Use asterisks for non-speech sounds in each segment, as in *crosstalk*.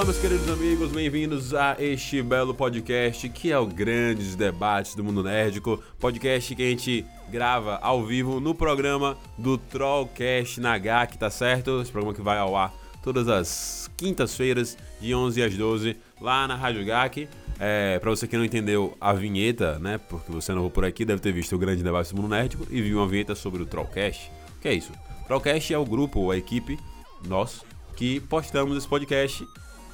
Olá, meus queridos amigos, bem-vindos a este belo podcast que é o Grandes Debates do Mundo Nerdico, podcast que a gente grava ao vivo no programa do Trollcast na GAC, tá certo? Esse programa que vai ao ar todas as quintas-feiras, de 11 às 12, lá na Rádio GAC. É, pra você que não entendeu a vinheta, né, porque você não vou por aqui, deve ter visto o Grande Debate do Mundo Nerdico e viu uma vinheta sobre o Trollcast. O que é isso? Trollcast é o grupo, a equipe, nós, que postamos esse podcast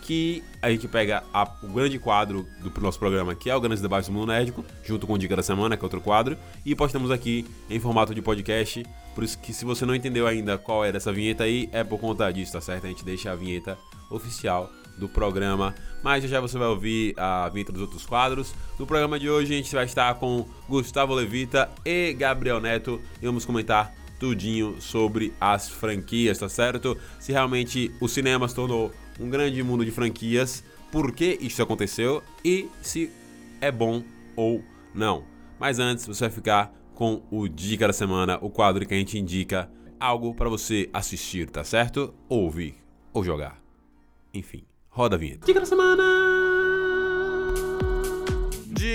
que a gente pega a, o grande quadro do nosso programa, que é o Grandes Debates do Mundo Nerdico, junto com o Dica da Semana, que é outro quadro, e postamos aqui em formato de podcast. Por isso que se você não entendeu ainda qual era essa vinheta aí, é por conta disso, tá certo? A gente deixa a vinheta oficial do programa, mas já já você vai ouvir a vinheta dos outros quadros. No programa de hoje a gente vai estar com Gustavo Levita e Gabriel Neto e vamos comentar tudinho sobre as franquias, tá certo? Se realmente o cinema se tornou um grande mundo de franquias, por que isso aconteceu e se é bom ou não. Mas antes, você vai ficar com o Dica da Semana, o quadro que a gente indica algo para você assistir, tá certo? Ouvir ou jogar. Enfim, roda a vinheta. Dica da Semana!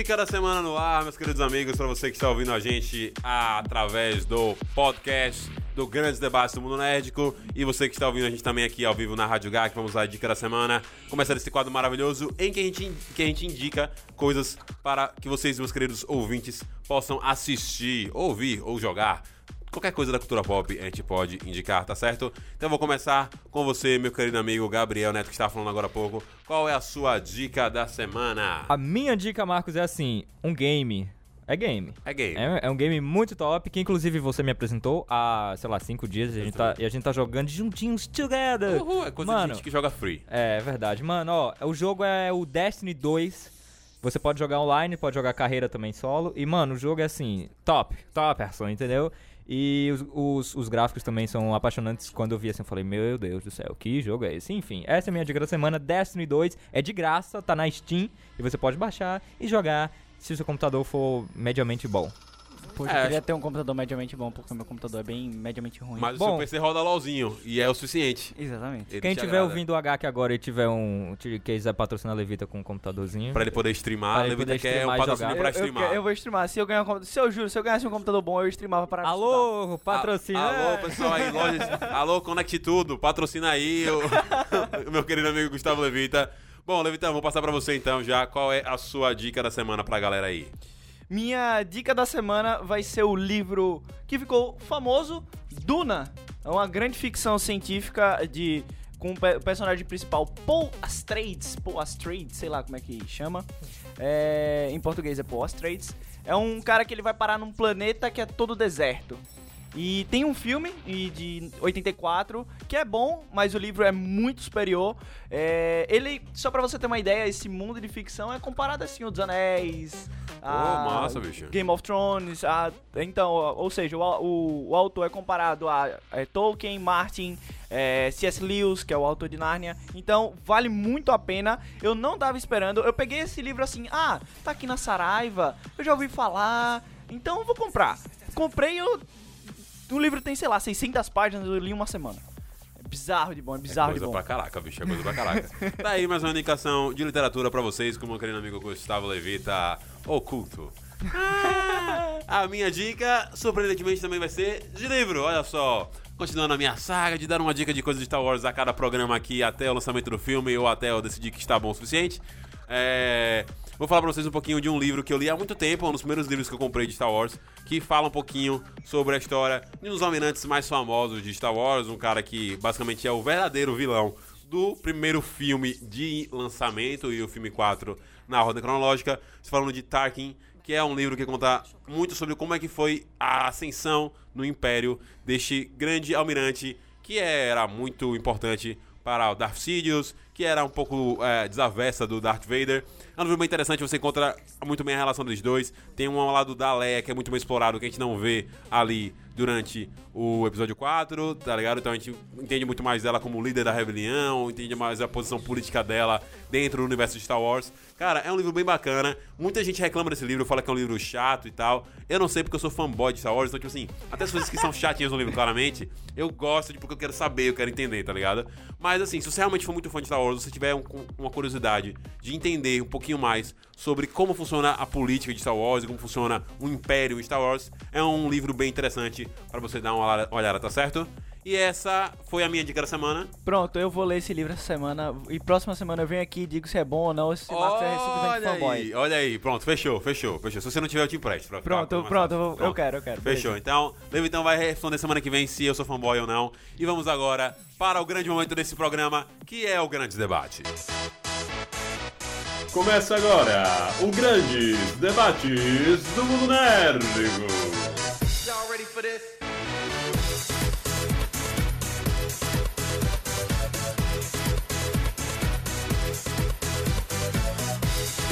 Dica da semana no ar, meus queridos amigos, para você que está ouvindo a gente através do podcast do Grandes Debates do Mundo Nerdico e você que está ouvindo a gente também aqui ao vivo na Rádio GAC, vamos lá, Dica da Semana, começando esse quadro maravilhoso em que a, gente, que a gente indica coisas para que vocês, meus queridos ouvintes, possam assistir, ouvir ou jogar. Qualquer coisa da cultura pop a gente pode indicar, tá certo? Então eu vou começar com você, meu querido amigo Gabriel Neto, que estava falando agora há pouco. Qual é a sua dica da semana? A minha dica, Marcos, é assim: um game. É game. É game. É, é um game muito top, que inclusive você me apresentou há, sei lá, cinco dias e a gente tá, e a gente tá jogando juntinhos together. Uhul, é coisa Mano, de gente que joga free. É verdade. Mano, ó, o jogo é o Destiny 2. Você pode jogar online, pode jogar carreira também solo. E, mano, o jogo é assim, top, top, person, entendeu? E os, os, os gráficos também são apaixonantes. Quando eu vi assim, eu falei, meu Deus do céu, que jogo é esse? Enfim, essa é a minha dica da semana. Destiny 2 é de graça, tá na Steam. E você pode baixar e jogar se o seu computador for mediamente bom. Poxa, É, eu queria acho- ter um computador mediamente bom, porque o meu computador é bem mediamente ruim. Mas o Bom. seu PC roda LOLzinho e é o suficiente. Exatamente. Ele Quem te tiver agrada. ouvindo o HQ agora e tiver um. que quiser patrocinar a Levita com um computadorzinho. Pra ele poder streamar, Pra a ele Levita poder quer um streamar e patrocínio jogar. pra eu, eu, streamar. eu vou streamar. Se eu ganhar um computador. Se eu juro, se eu ganhasse um computador bom, eu streamava para Alô, patrocina. Alô, pessoal aí, lojas. *laughs* Alô, Conect Tudo, patrocina aí o, *laughs* o meu querido amigo Gustavo Levita. Bom, Levita, vou passar pra você então já. Qual é a sua dica da semana pra galera aí? Minha dica da semana vai ser o livro que ficou famoso, Duna. É uma grande ficção científica de com o pe- o personagem principal Paul Atreides, Paul Atreides, sei lá como é que chama. É, em português é Paul Atreides. É um cara que ele vai parar num planeta que é todo deserto. E tem um filme de 84 que é bom, mas o livro é muito superior. É, ele, só pra você ter uma ideia, esse mundo de ficção é comparado assim ao dos Anéis, a massa, bicho. Game of Thrones, a, então, ou seja, o, o, o autor é comparado a, é, Tolkien, Martin, é, C.S. Lewis, que é o autor de Narnia. Então, vale muito a pena. Eu não tava esperando. Eu peguei esse livro assim, ah, tá aqui na Saraiva, eu já ouvi falar, então eu vou comprar. Comprei, eu, o livro tem, sei lá, 600 páginas, eu li uma semana. É bizarro de bom, é bizarro é de coisa bom. pra caraca, bicho, é coisa pra caraca. tá aí mais uma indicação de literatura pra vocês, com o meu querido amigo Gustavo Levita, Oculto. Ah, a minha dica, surpreendentemente, também vai ser de livro, olha só. continuando a minha saga de dar uma dica de coisas de Star Wars a cada programa aqui até o lançamento do filme ou até eu decidir que está bom o suficiente. É, Vou falar pra vocês um pouquinho de um livro que eu li há muito tempo, um dos primeiros livros que eu comprei de Star Wars, que fala um pouquinho sobre a história de um dos almirantes mais famosos de Star Wars, um cara que basicamente é o verdadeiro vilão do primeiro filme de lançamento e o filme 4 na ordem cronológica, falando de Tarkin, que é um livro que conta muito sobre como é que foi a ascensão no Império deste grande almirante que era muito importante para o Darth Sidious, que era um pouco é, desavessa do Darth Vader. É um bem interessante, você encontra muito bem a relação dos dois. Tem um lado da Leia, que é muito bem explorado, que a gente não vê ali durante o episódio 4, tá ligado? Então a gente entende muito mais dela como líder da rebelião, entende mais a posição política dela dentro do universo de Star Wars. Cara, é um livro bem bacana. Muita gente reclama desse livro, fala que é um livro chato e tal. Eu não sei porque eu sou fanboy de Star Wars, então, tipo assim, até as coisas que são chatinhas no livro, claramente, eu gosto de porque eu quero saber, eu quero entender, tá ligado? Mas assim, se você realmente for muito fã de Star Wars, se você tiver um, uma curiosidade de entender um pouquinho mais sobre como funciona a política de Star Wars e como funciona o império em Star Wars, é um livro bem interessante para você dar uma olhada, tá certo? E essa foi a minha dica da semana. Pronto, eu vou ler esse livro essa semana. E próxima semana eu venho aqui e digo se é bom ou não, se é simplesmente fanboy. Aí, olha aí, pronto, fechou, fechou, fechou. Se você não tiver, eu te empresto. Pra pronto, pronto, eu, pronto, eu quero, eu quero. Fechou. Beleza. Então, Levo então vai responder semana que vem se eu sou fanboy ou não. E vamos agora para o grande momento desse programa, que é o Grande Debate. Começa agora o Grandes Debates do Mundo Nérdico.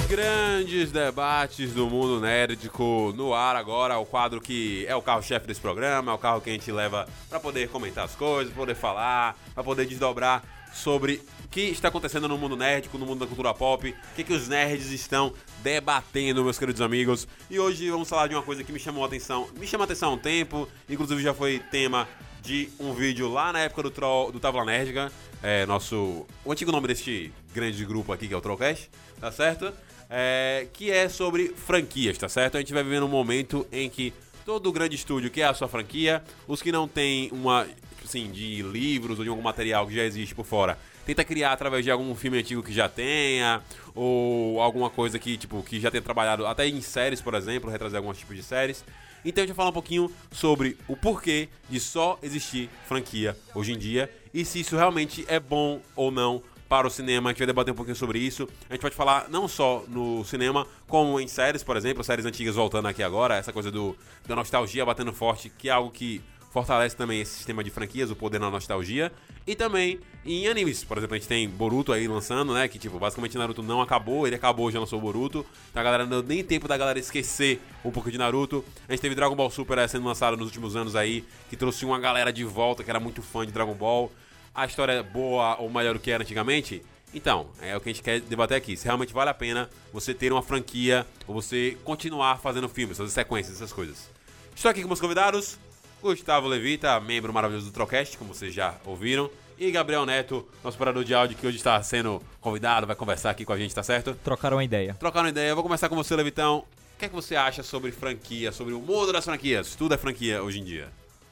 Grandes debates do mundo nerdico no ar agora, o quadro que é o carro-chefe desse programa, é o carro que a gente leva para poder comentar as coisas, poder falar, para poder desdobrar sobre que está acontecendo no mundo nerdico, no mundo da cultura pop, o que, que os nerds estão debatendo, meus queridos amigos. E hoje vamos falar de uma coisa que me chamou a atenção, me chama a atenção há um tempo, inclusive já foi tema de um vídeo lá na época do, Troll, do Tábua Nerdica, é, nosso, o antigo nome deste grande grupo aqui que é o Trollcast, tá certo? é, que é sobre franquias, tá certo? A gente vai viver um momento em que todo grande estúdio quer a sua franquia, os que não têm uma, assim, de livros ou de algum material que já existe por fora, tenta criar através de algum filme antigo que já tenha, ou alguma coisa que, tipo, que já tenha trabalhado até em séries, por exemplo, retrazer alguns tipos de séries. Então a gente vai falar um pouquinho sobre o porquê de só existir franquia hoje em dia e se isso realmente é bom ou não para o cinema. A gente vai debater um pouquinho sobre isso. A gente pode falar não só no cinema, como em séries, por exemplo, séries antigas voltando aqui agora, essa coisa do, da nostalgia batendo forte, que é algo que fortalece também esse sistema de franquias, o poder na nostalgia. E também em animes, por exemplo, a gente tem Boruto aí lançando, né? Que tipo, basicamente Naruto não acabou, ele acabou, já lançou Boruto. Então a galera não deu nem tempo da galera esquecer um pouco de Naruto. A gente teve Dragon Ball Super sendo lançado nos últimos anos aí, que trouxe uma galera de volta que era muito fã de Dragon Ball a história é boa ou melhor do que era antigamente? Então, é o que a gente quer debater aqui. Se realmente vale a pena você ter uma franquia ou você continuar fazendo filmes, fazer sequências, essas coisas. Estou aqui com meus convidados. Gustavo Levita, membro maravilhoso do Trocast, como vocês já ouviram. E Gabriel Neto, nosso operador de áudio, que hoje está sendo convidado, vai conversar aqui com a gente, tá certo? Trocaram uma ideia. Trocaram uma ideia. Eu vou começar com você, Levitão. O que é que você acha sobre franquia, sobre o mundo das franquias? Tudo é franquia hoje em dia.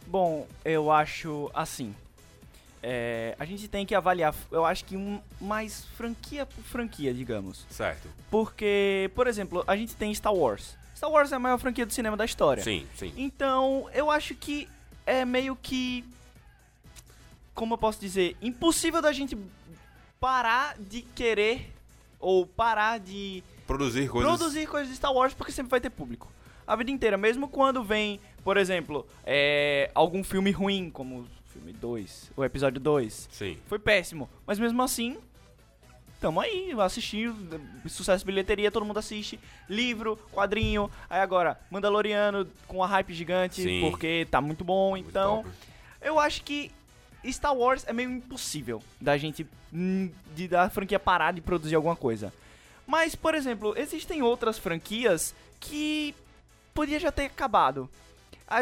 Bom, eu acho assim. É, a gente tem que avaliar, eu acho que um, mais franquia por franquia, digamos. Certo. Porque, por exemplo, a gente tem Star Wars. Star Wars é a maior franquia do cinema da história. Sim, sim. Então, eu acho que é meio que. Como eu posso dizer? Impossível da gente parar de querer ou parar de. Produzir coisas. Produzir coisas de Star Wars porque sempre vai ter público. A vida inteira. Mesmo quando vem, por exemplo, é, algum filme ruim, como filme 2, o episódio 2. Sim. Foi péssimo. Mas mesmo assim, tamo aí, assistindo, sucesso de bilheteria, todo mundo assiste. Livro, quadrinho, aí agora, Mandaloriano com a hype gigante, Sim. porque tá muito bom. Muito então, top. eu acho que Star Wars é meio impossível da gente, hum, de da franquia parar de produzir alguma coisa. Mas, por exemplo, existem outras franquias que podia já ter acabado.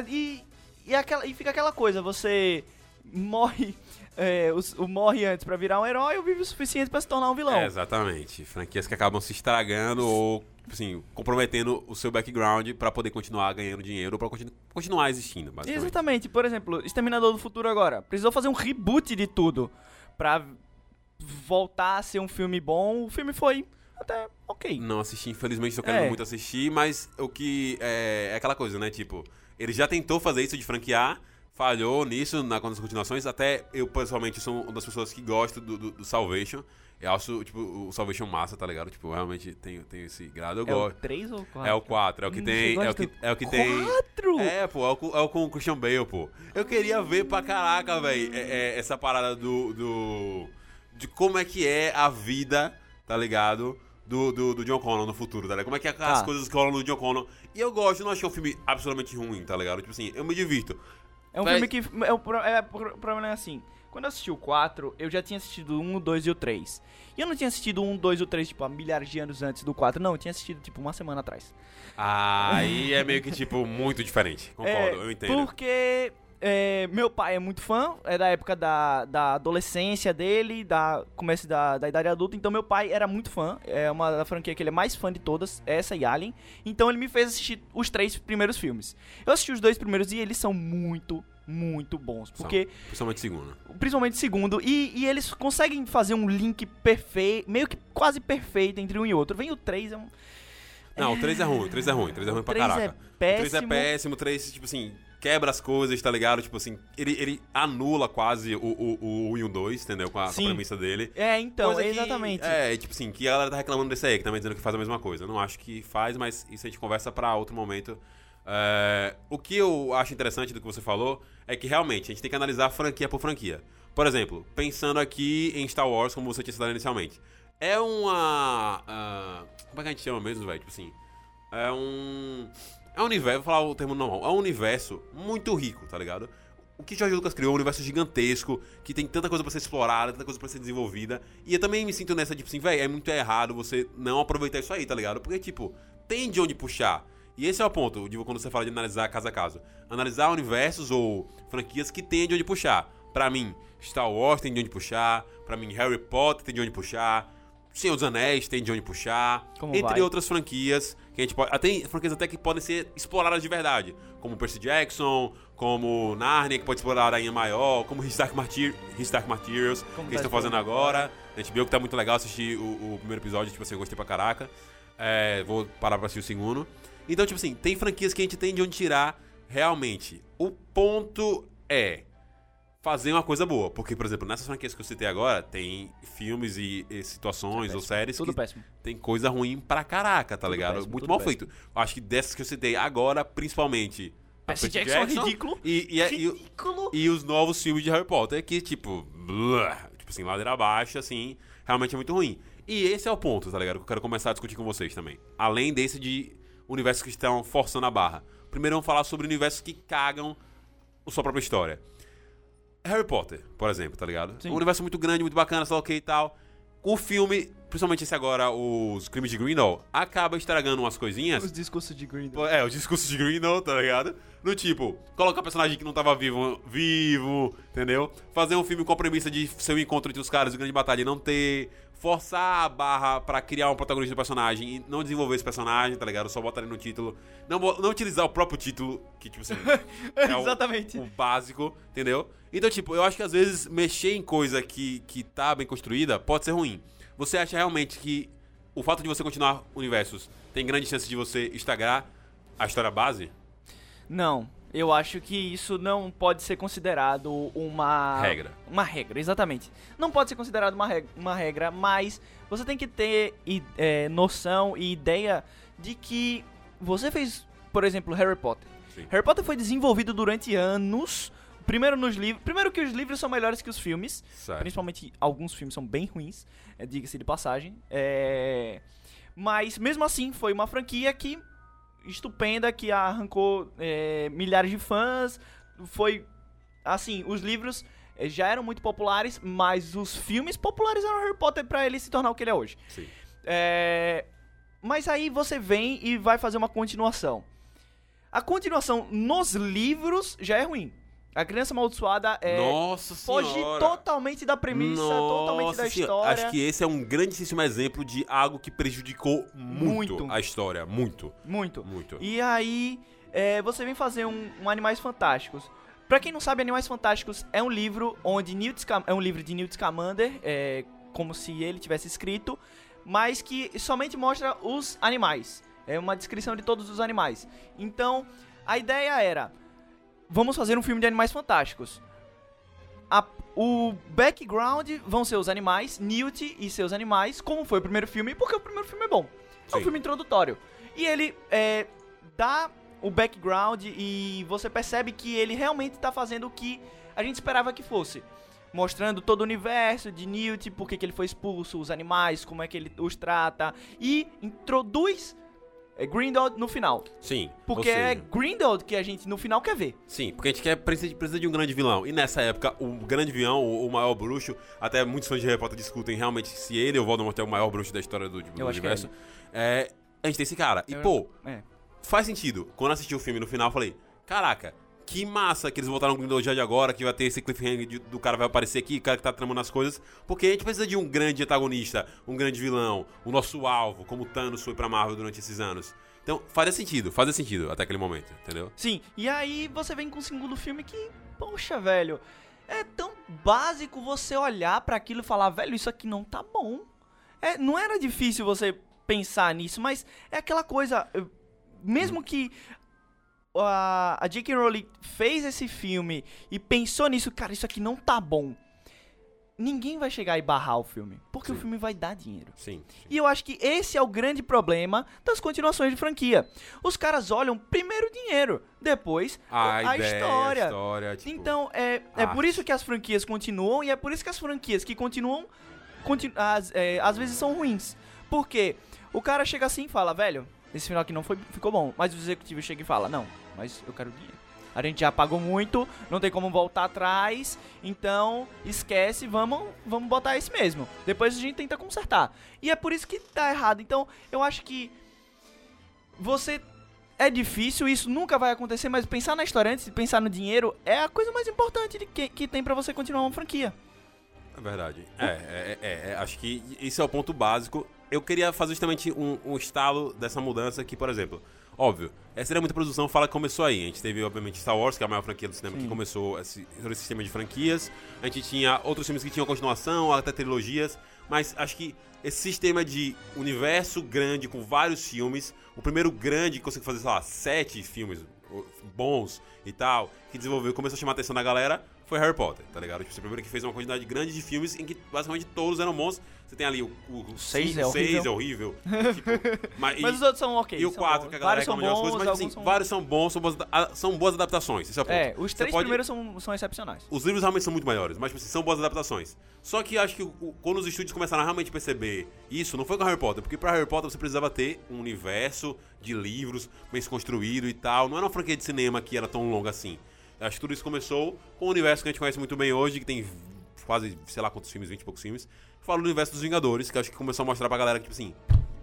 E, e, aquela, e fica aquela coisa, você *laughs* morre. É, o, o, morre antes para virar um herói ou vive o suficiente para se tornar um vilão. É, exatamente. Franquias que acabam se estragando ou assim, comprometendo o seu background pra poder continuar ganhando dinheiro, pra continu- continuar existindo, basicamente. Exatamente. Por exemplo, Exterminador do Futuro agora. Precisou fazer um reboot de tudo pra voltar a ser um filme bom. O filme foi até ok. Não assisti, infelizmente, tô querendo É. muito assistir, mas o que é, é aquela coisa, né? Tipo, ele já tentou fazer isso de franquear, falhou nisso na nas continuações. Até eu, pessoalmente, sou uma das pessoas que gosto do, do, do Salvation. Eu acho, tipo, o Salvation massa, tá ligado? Tipo, realmente tenho, tenho esse grado, eu É o gosto. 3 ou 4? É o 4, é o que Hum, tem. É o que, é o que tem. 4? É, pô, é o, com- é o com o Christian Bale, pô. Eu queria ver pra caraca, velho, essa parada do, do. de como é que é a vida, tá ligado? Do, do, do John Connor no futuro, tá ligado? Como é que é as Tá. coisas que rolam no John Connor. E eu gosto, eu não achei um filme absolutamente ruim, tá ligado? Tipo assim, eu me divirto. É um Vai- filme que. É, o é, problema é assim. Quando eu assisti o 4, eu já tinha assistido o 1, o 2 e o 3. E eu não tinha assistido o 1, 2 e o 3, tipo, há milhares de anos antes do 4. Não, eu tinha assistido, tipo, uma semana atrás. Aí é meio que, tipo, muito diferente. Concordo, É, eu entendo. Porque é, meu pai é muito fã, é da época da, da adolescência dele, da começo da, da idade adulta, então meu pai era muito fã, é uma da franquia que ele é mais fã de todas, essa e Alien, então ele me fez assistir os três primeiros filmes. Eu assisti os dois primeiros e eles são muito, muito bons, São, porque Principalmente segundo. principalmente o segundo, e, e eles conseguem fazer um link perfeito, meio que quase perfeito entre um e outro. Vem o 3, é um... Não, o 3 é ruim, o 3 é ruim, o 3 é ruim pra 3 caraca. é O 3 é péssimo. péssimo, o 3, tipo assim, quebra as coisas, tá ligado? Tipo assim, ele, ele anula quase o, o, o 1 e o 2, entendeu? Com a, com a premissa dele. É, então, Coisa que- exatamente. é, tipo assim, que a galera tá reclamando desse aí, que também dizendo que faz a mesma coisa. Eu não acho que faz, mas isso a gente conversa pra outro momento. É, o que eu acho interessante do que você falou é que realmente a gente tem que analisar franquia por franquia. Por exemplo, pensando aqui em Star Wars, como você tinha citado inicialmente. É uma. ah, como é que a gente chama mesmo, velho? Tipo assim. É um. É um universo, vou falar o termo normal. É um universo muito rico, tá ligado? O que George Lucas criou é um universo gigantesco, que tem tanta coisa pra ser explorada, tanta coisa pra ser desenvolvida. E eu também me sinto nessa, tipo assim, velho, é muito errado você não aproveitar isso aí, tá ligado? Porque, tipo, tem de onde puxar. E esse é o ponto, de quando você fala de analisar caso a caso. Analisar universos ou franquias que tem de onde puxar. Pra mim, Star Wars tem de onde puxar. Pra mim, Harry Potter tem de onde puxar. Senhor dos Anéis tem de onde puxar. Como entre vai? outras franquias que a gente pode. Até franquias até que podem ser exploradas de verdade. Como Percy Jackson, como Narnia, que pode explorar a Aranha Maior, como His Dark, His Dark Materials, que Como eles tá estão fazendo agora. A gente viu que tá muito legal assistir o, o primeiro episódio, tipo assim, eu gostei pra caraca. É, vou parar pra assistir o segundo. Então, tipo assim, tem franquias que a gente tem de onde tirar realmente. O ponto é fazer uma coisa boa. Porque, por exemplo, nessas franquias que eu citei agora, tem filmes e, e situações ou séries Tudo que péssimo. tem coisa ruim pra caraca, tá Tudo ligado? péssimo, Muito mal péssimo. feito. Acho que dessas que eu citei agora, principalmente. Percy Jackson é ridículo. E, e, e, Ridículo. e os novos filmes de Harry Potter, que, tipo, tipo assim, ladeira abaixo, assim, realmente é muito ruim. E esse é o ponto, tá ligado? Que eu quero começar a discutir com vocês também. Além desse de universos que estão forçando a barra. Primeiro vamos falar sobre universos que cagam a sua própria história. Harry Potter, por exemplo, tá ligado? Sim. Um universo muito grande, muito bacana, sei lá o que e tal. O filme, principalmente esse agora, os Crimes de Grindelwald, acaba estragando umas coisinhas. Os discursos de Green. É, o discurso de Grindelwald, tá ligado? No tipo, colocar personagem que não tava vivo, vivo, entendeu? Fazer um filme com a premissa de ser um encontro entre os caras e grande batalha e não ter. Forçar a barra pra criar um protagonista do personagem e não desenvolver esse personagem, tá ligado? Só botar ele no título. Não, não utilizar o próprio título, que tipo assim. *laughs* é o- Exatamente. o básico, entendeu? Então, tipo, eu acho que às vezes mexer em coisa que, que tá bem construída pode ser ruim. Você acha realmente que o fato de você continuar universos tem grande chance de você estragar a história base? Não, eu acho que isso não pode ser considerado uma Regra. Uma regra, exatamente. Não pode ser considerado uma regra, uma regra mas você tem que ter é, noção e ideia de que você fez, por exemplo, Harry Potter. Sim. Harry Potter foi desenvolvido durante anos. Primeiro nos livros. Primeiro que os livros são melhores que os filmes. Certo. Principalmente alguns filmes são bem ruins, é, diga-se de passagem. É, Mas mesmo assim, foi uma franquia que estupenda, que arrancou é, milhares de fãs. Foi. Assim, os livros eh, já eram muito populares, mas os filmes popularizaram Harry Potter pra ele se tornar o que ele é hoje. Sim. É, Mas aí você vem e vai fazer uma continuação. A continuação nos livros já é ruim. A Criança Amaldiçoada é. Nossa Foge senhora. totalmente da premissa, totalmente Nossa da senhora. história. Acho que esse é um grandíssimo exemplo de algo que prejudicou muito, Muito. a história. Muito, Muito. muito. E aí, é, você vem fazer um, um Animais Fantásticos. Pra quem não sabe, Animais Fantásticos é um livro onde Newt é um livro de Newt Scamander, é como se ele tivesse escrito, mas que somente mostra os animais. É uma descrição de todos os animais. Então, a ideia era: vamos fazer um filme de Animais Fantásticos. A- o background vão ser os animais, Newt e seus animais, como foi o primeiro filme, porque o primeiro filme é bom. É um Sim. filme introdutório. E ele é, dá o background e você percebe que ele realmente tá fazendo o que a gente esperava que fosse. Mostrando todo o universo de Newt, por que ele foi expulso, os animais, como é que ele os trata. E introduz é, Grindelwald no final. Sim. Porque ou seja, é Grindelwald que a gente no final quer ver. Sim, porque a gente quer, precisa, de- precisa de um grande vilão. E nessa época, o grande vilão, o, o maior bruxo, até muitos fãs de Harry Potter discutem realmente se ele ou Voldemort é o maior bruxo da história do, do é universo. É, a gente tem esse cara. E, Eu- pô, É. faz sentido. Quando assisti o filme no final, eu falei, caraca, que massa que eles voltaram com o Grindelwald agora, que vai ter esse cliffhanger de- do cara vai aparecer aqui, o cara que tá tramando as coisas. Porque a gente precisa de um grande antagonista, um grande vilão, o nosso alvo, como o Thanos foi pra Marvel durante esses anos. Então, fazia sentido, fazia sentido até aquele momento, entendeu? Sim, e aí você vem com o segundo filme que, poxa, velho, é tão básico você olhar pra aquilo e falar, velho, isso aqui não tá bom. É, não era difícil você pensar nisso, mas é aquela coisa, mesmo que a, a J.K. Rowling fez esse filme e pensou nisso, cara, isso aqui não tá bom. Ninguém vai chegar e barrar o filme, porque o Sim. filme vai dar dinheiro. Sim. E eu acho que esse é o grande problema das continuações de franquia. Os caras olham primeiro o dinheiro, depois A, a ideia, história. a história, tipo, Então, é, é arte. por isso que as franquias continuam e é por isso que as franquias que continuam, conti às, é, às vezes são ruins. Porque o cara chega assim e fala, velho, esse final aqui não foi, ficou bom. Mas o executivo chega e fala, não, mas eu quero dinheiro. A gente já pagou muito, não tem como voltar atrás, então esquece, vamos, vamos botar esse mesmo. Depois a gente tenta consertar. E é por isso que tá errado. Então, eu acho que você é difícil, isso nunca vai acontecer, mas pensar na história antes de pensar no dinheiro é a coisa mais importante que, que tem pra você continuar uma franquia. É verdade. É, é, é, é, acho que esse é o ponto básico. Eu queria fazer justamente um, um estalo dessa mudança que, por exemplo, óbvio, essa seria muita produção, fala que começou aí. A gente teve, obviamente, Star Wars, que é a maior franquia do cinema, que Sim. começou esse, esse sistema de franquias. A gente tinha outros filmes que tinham continuação, até trilogias. Mas acho que esse sistema de universo grande com vários filmes, o primeiro grande que conseguiu fazer, sei lá, sete filmes bons e tal, que desenvolveu, começou a chamar a atenção da galera, foi Harry Potter, tá ligado? Tipo, você primeiro que fez uma quantidade grande de filmes em que basicamente todos eram bons. Você tem ali o, o, o Seis cinco, é seis horrível. é horrível. tipo, mas, *laughs* Mas e- os outros são ok. e o são 4, bons. que a galera reclama de umas bons, coisas, mas assim, são- vários são bons, são boas, são boas adaptações. Esse é o ponto. É, os três pode- primeiros são, são excepcionais. os livros realmente são muito maiores, mas tipo assim, são boas adaptações. Só que acho que o- quando os estúdios começaram a realmente perceber isso, não foi com Harry Potter, porque pra Harry Potter você precisava ter um universo de livros bem construído e tal. Não era uma franquia de cinema que era tão longa assim. Acho que tudo isso começou com o universo que a gente conhece muito bem hoje, que tem quase, sei lá quantos filmes, 20 e poucos filmes. Fala do universo dos Vingadores, que acho que começou a mostrar pra galera que, tipo assim,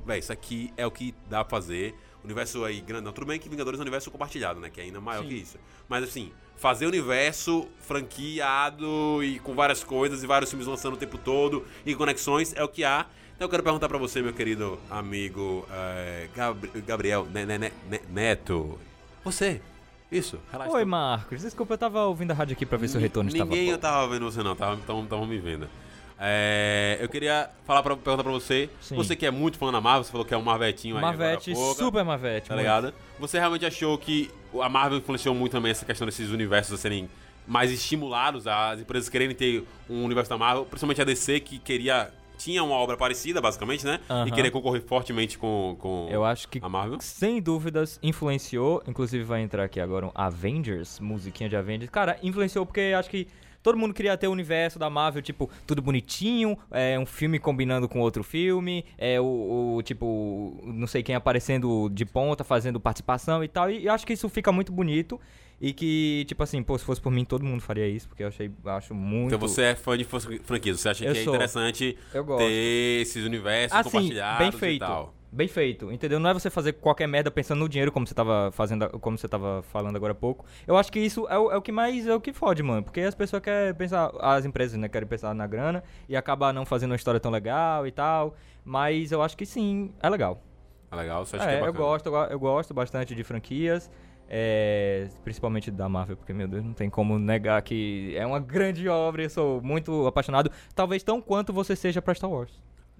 véi, isso aqui é o que dá pra fazer. Universo aí grande. Não, tudo bem que Vingadores é um universo compartilhado, né? Que é ainda maior Sim. que isso. Mas assim, fazer universo franqueado e com várias coisas e vários filmes lançando o tempo todo e conexões é o que há. Então eu quero perguntar pra você, meu querido amigo eh, Gabri- Gabriel Ne- Ne- Ne- Neto. Você. Isso, relaxa. Oi, Marcos. Desculpa, eu tava ouvindo a rádio aqui pra ver se o retorno estava Ninguém bom. eu tava vendo você não, tava, então estavam me vendo. É, eu queria falar pra, perguntar pra você, Sim. você que é muito fã da Marvel, você falou que é um Marvetinho aí Marvete, pouco, super Marvete. tá muito. ligado? Você realmente achou que a Marvel influenciou muito também essa questão desses universos serem mais estimulados, as empresas quererem ter um universo da Marvel, principalmente a DC que queria tinha uma obra parecida, basicamente, né? E queria concorrer fortemente com, com Eu acho que a Marvel. Sem dúvidas, influenciou. Inclusive, vai entrar aqui agora um Avengers, musiquinha de Avengers. Cara, influenciou porque acho que todo mundo queria ter o universo da Marvel, tipo, tudo bonitinho, é um filme combinando com outro filme, é o, o, tipo, não sei quem aparecendo de ponta, fazendo participação e tal. E eu acho que isso fica muito bonito. E que, tipo assim, pô, se fosse por mim, todo mundo faria isso, porque eu achei, acho muito. Então você é fã de fran- franquias, você acha Eu que é sou. interessante Eu gosto. ter esses universos Assim, compartilhados bem e feito. tal. bem feito, entendeu? Não é você fazer qualquer merda pensando no dinheiro, como você tava fazendo, como você tava falando agora há pouco. Eu acho que isso é o, é o que mais é o que fode, mano. Porque as pessoas querem pensar, as empresas, né, querem pensar na grana e acabar não fazendo uma história tão legal e tal. Mas eu acho que sim, é legal. É legal, você acha É, que é eu bacana? gosto, eu go- eu gosto bastante de franquias. É, principalmente da Marvel, porque, meu Deus, não tem como negar que é uma grande obra. Eu sou muito apaixonado. Talvez tão quanto você seja pra Star Wars.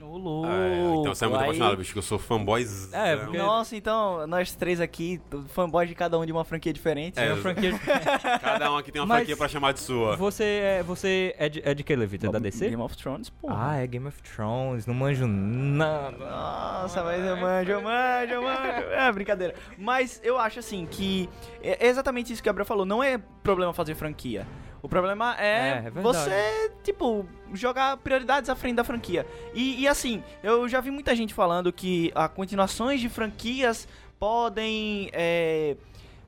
Ô, louco. É, então você é muito Aí- apaixonado, bicho, que eu sou fanboyzão. É, porque- Nossa, então, nós três aqui, fanboys de cada um de uma franquia diferente. É, Uma franquia. *laughs* Cada um aqui tem uma Mas- franquia pra chamar de sua. você é, você é de, é de que, Levita? É da DC? Game of Thrones, pô. Ah, é Game of Thrones. Não manjo nada. Nossa, mas eu manjo, eu manjo, eu manjo. É, brincadeira. Mas eu acho assim que é exatamente isso que o Gabriel falou. Não é problema fazer franquia. O problema É, é, é você, tipo, jogar prioridades à frente da franquia. E, e, assim, eu já vi muita gente falando que a continuações de franquias podem é,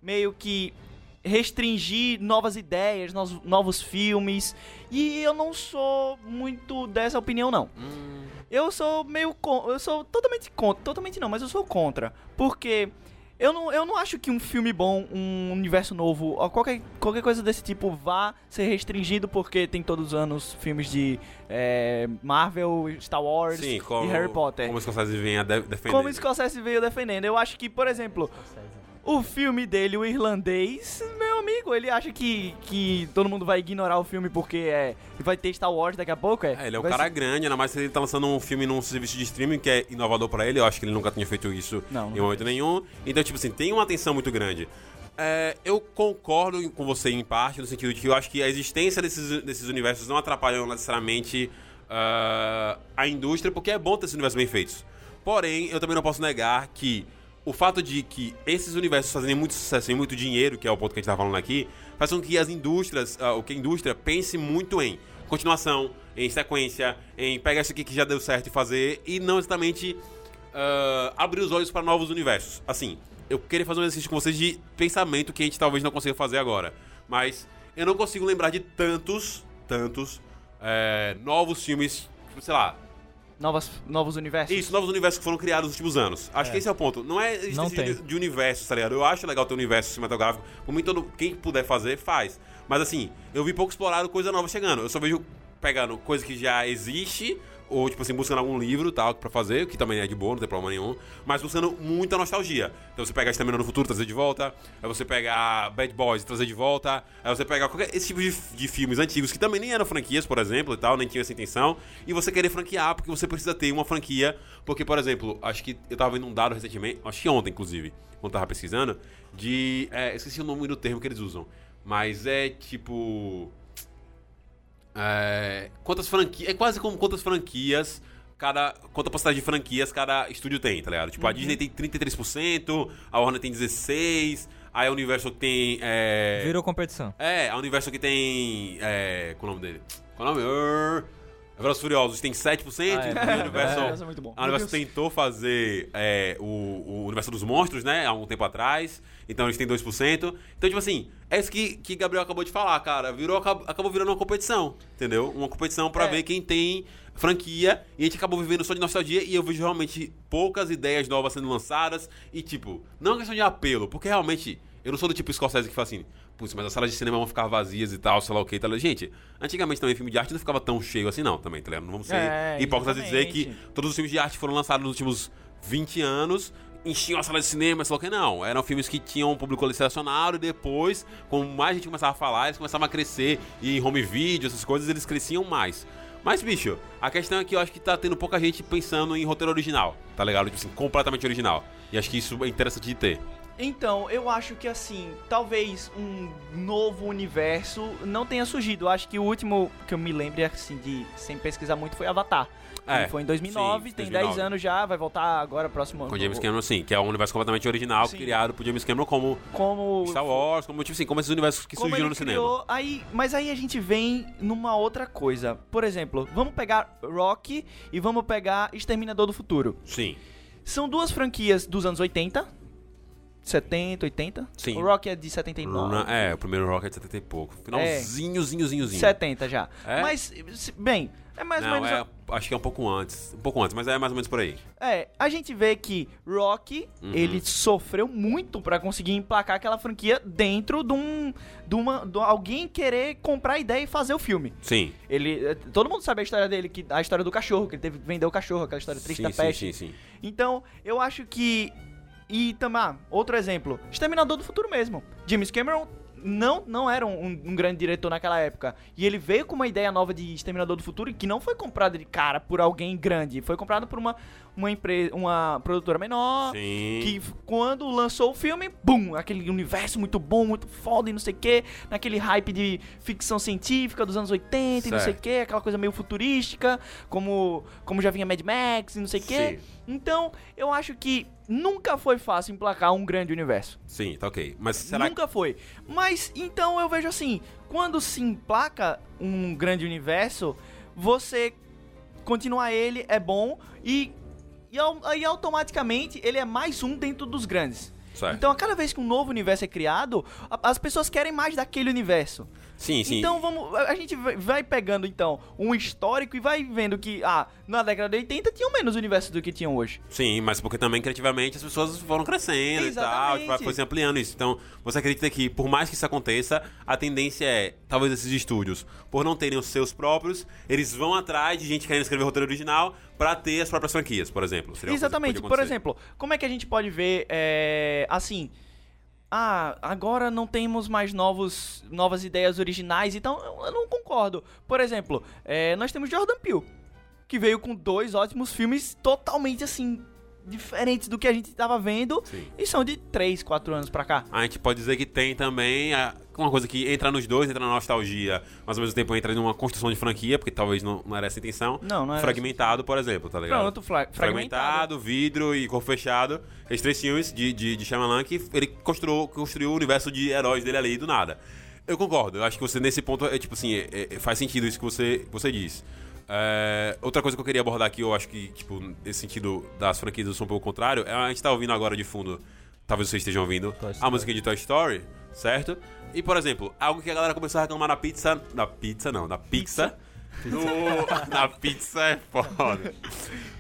meio que restringir novas ideias, nos- novos filmes. E eu não sou muito dessa opinião, não. Eu sou meio con eu sou totalmente contra, totalmente não, mas eu sou contra, porque eu não, eu não acho que um filme bom, um universo novo, ou qualquer, qualquer coisa desse tipo vá ser restringido porque tem todos os anos filmes de é, Marvel, Star Wars Sim, como, e Harry Potter. Como os Scorsese vem a de defender. Como o Scorsese veio defendendo. Eu acho que, por exemplo, o filme dele, o irlandês, amigo, ele acha que, que todo mundo vai ignorar o filme porque é, vai ter Star Wars daqui a pouco, é? É, ele é um Vai cara ser- grande, ainda mais se ele tá lançando um filme num serviço de streaming que é inovador pra ele. Eu acho que ele nunca tinha feito isso Não, em nunca momento nenhum. Então, tipo assim, tem uma atenção muito grande. É, eu concordo com você em parte, no sentido de que eu acho que a existência desses, desses universos não atrapalham necessariamente ah, a indústria, porque é bom ter esses universos bem feitos. Porém, eu também não posso negar que o fato de que esses universos fazerem muito sucesso e muito dinheiro, que é o ponto que a gente tá falando aqui, faz com que as indústrias, o que a indústria pense muito em continuação, em sequência, em pegar isso aqui que já deu certo e fazer, e não exatamente ah, abrir os olhos para novos universos. Assim, eu queria fazer um exercício com vocês de pensamento que a gente talvez não consiga fazer agora. Mas eu não consigo lembrar de tantos, tantos eh, novos filmes, sei lá, Novas, novos universos? isso, novos universos que foram criados nos últimos anos. Acho que esse é o ponto. Não é Não tem. de, de universos, tá ligado? Eu acho legal ter um universo cinematográfico. Por mim, todo, quem puder fazer, faz. Mas assim, eu vi pouco explorado coisa nova chegando. Eu só vejo pegando coisa que já existe, ou tipo assim, buscando algum livro tal pra fazer, que também é de boa, não tem problema nenhum. Mas buscando muita nostalgia. Então você pega Estamina no Futuro, trazer de volta. Aí você pega Bad Boys trazer de volta. Aí você pega qualquer, esse tipo de, de filmes antigos que também nem eram franquias, por exemplo, e tal, nem tinham essa intenção. E você querer franquear, porque você precisa ter uma franquia. Porque, por exemplo, acho que eu tava vendo um dado recentemente, acho que ontem, inclusive, quando tava pesquisando, de. É, esqueci o nome do termo que eles usam. Mas é tipo. É, quantas franquias. É quase como quantas franquias. Cada, quanta possibilidade de franquias cada estúdio tem, tá ligado? Tipo, a Disney tem 33%, a Warner tem 16%, aí a Universal tem. É, Virou competição. é, a Universal que tem. É, qual é o nome dele? Qual é o nome? Urr, Velozes Furiosos tem 7%, Ah, é, Universal, é muito bom. a Universal tentou fazer é, o, o Universo dos Monstros, né, há um tempo atrás, então eles têm 2%. Então, tipo assim, é isso que, que Gabriel acabou de falar, cara, virou, acabou, virando uma competição, entendeu? Uma competição pra É. ver quem tem franquia, e a gente acabou vivendo só de nostalgia, e eu vejo realmente poucas ideias novas sendo lançadas, e tipo, não é uma questão de apelo, porque realmente... Eu não sou do tipo Scorsese que fala assim, putz, mas as salas de cinema vão ficar vazias e tal, sei lá o que, tá ligado? Gente, antigamente também filme de arte não ficava tão cheio assim não, também, tá ligado? Não vamos ser É, hipócritas de dizer que todos os filmes de arte foram lançados nos últimos 20 anos, enchiam a sala de cinema, sei lá o que, não. Eram filmes que tinham um público selecionado e depois, como mais gente começava a falar, eles começavam a crescer e home video, essas coisas, eles cresciam mais. Mas, bicho, a questão é que eu acho que tá tendo pouca gente pensando em roteiro original, tá ligado? Tipo assim, completamente original. E acho que isso é interessante de ter. Então, eu acho que assim, talvez um novo universo não tenha surgido. Eu acho que o último que eu me lembro, assim, de sem pesquisar muito, foi Avatar. É, Que foi em 2009, sim, tem 2009. 10 anos já, vai voltar agora próximo Com James Cameron, sim, que é um universo completamente original, Sim. criado por James Cameron como Como Star Wars, como, tipo assim, como esses universos que surgiram no cinema. criou, Aí, mas aí a gente vem numa outra coisa. Por exemplo, vamos pegar Rock e vamos pegar Exterminador do Futuro. Sim. São duas franquias dos anos 80, 70, 80. Sim. O Rock é de 79. É, o primeiro Rock é de 70 e pouco. Finalzinho, zinho, zinho, zinho. 70 já. É? Mas, bem, É mais ou Não, menos. é, acho que é um pouco antes. Um pouco antes, mas é mais ou menos por aí. É, a gente vê que Rock, Uhum. ele sofreu muito pra conseguir emplacar aquela franquia dentro de um. de uma. de alguém querer comprar a ideia e fazer o filme. Sim. Ele. eh, Todo mundo sabe a história dele, que, a história do cachorro, que ele teve que vender o cachorro, aquela história triste Sim, da sim, peste. sim, sim. Então, eu acho que. E também, ah, outro exemplo: Exterminador do Futuro mesmo. James Cameron não, não era um, um grande diretor naquela época. E ele veio com uma ideia nova de Exterminador do Futuro que não foi comprada de cara por alguém grande. Foi comprada por uma, uma empresa, uma produtora menor. Sim. Que quando lançou o filme, bum, aquele universo muito bom, muito foda e não sei o que, naquele hype de ficção científica dos anos 80 e não sei o Certo. que, aquela coisa meio futurística, como, como já vinha Mad Max e não sei o que. Sim. Então, eu acho que nunca foi fácil emplacar um grande universo. Sim, tá ok. Mas será que. Nunca foi. Mas então eu vejo assim, quando se emplaca um grande universo, você continuar ele é bom e, e, e automaticamente ele é mais um dentro dos grandes. Certo. Então, a cada vez que um novo universo é criado, as pessoas querem mais daquele universo. Sim, sim. Então vamos, a gente vai- vai pegando então um histórico e vai vendo que ah, na década de 80 tinham menos universos do que tinham hoje. Sim, mas porque também criativamente as pessoas foram crescendo e tal, Exatamente. tipo, foi se ampliando isso. Então, você acredita que, por mais que isso aconteça, a tendência é, talvez esses estúdios, por não terem os seus próprios, eles vão atrás de gente querendo escrever roteiro original pra ter as próprias franquias, por exemplo. Exatamente. Por exemplo, como é que a gente pode ver, é, assim, ah, agora não temos mais novos, novas ideias originais, então eu não concordo. Por exemplo, é, nós temos Jordan Peele, que veio com dois ótimos filmes totalmente, assim, diferentes do que a gente estava vendo, Sim. e são de 3, 4 anos pra cá. A gente pode dizer que tem também a- uma coisa que entra nos dois, entra na nostalgia, mas ao mesmo tempo entra numa construção de franquia, porque talvez não, não era essa a intenção. Não, não era Fragmentado, por exemplo, tá ligado? Pronto, fra- fragmentado. Fragmentado, vidro e corpo fechado. Esses três filmes de, de, de Shyamalan que ele construiu, construiu o universo de heróis dele ali do nada. Eu concordo, eu acho que você nesse ponto, é tipo assim, é- é- faz sentido isso que você, que você diz. É, outra coisa que eu queria abordar aqui, eu acho que, tipo, nesse sentido das franquias eu sou um pouco contrário, é a gente tá ouvindo agora de fundo, talvez vocês estejam ouvindo, a música de Toy Story, certo? E, por exemplo, algo que a galera começou a reclamar na pizza. Na pizza, não, na pizza. No, *laughs* na pizza é foda.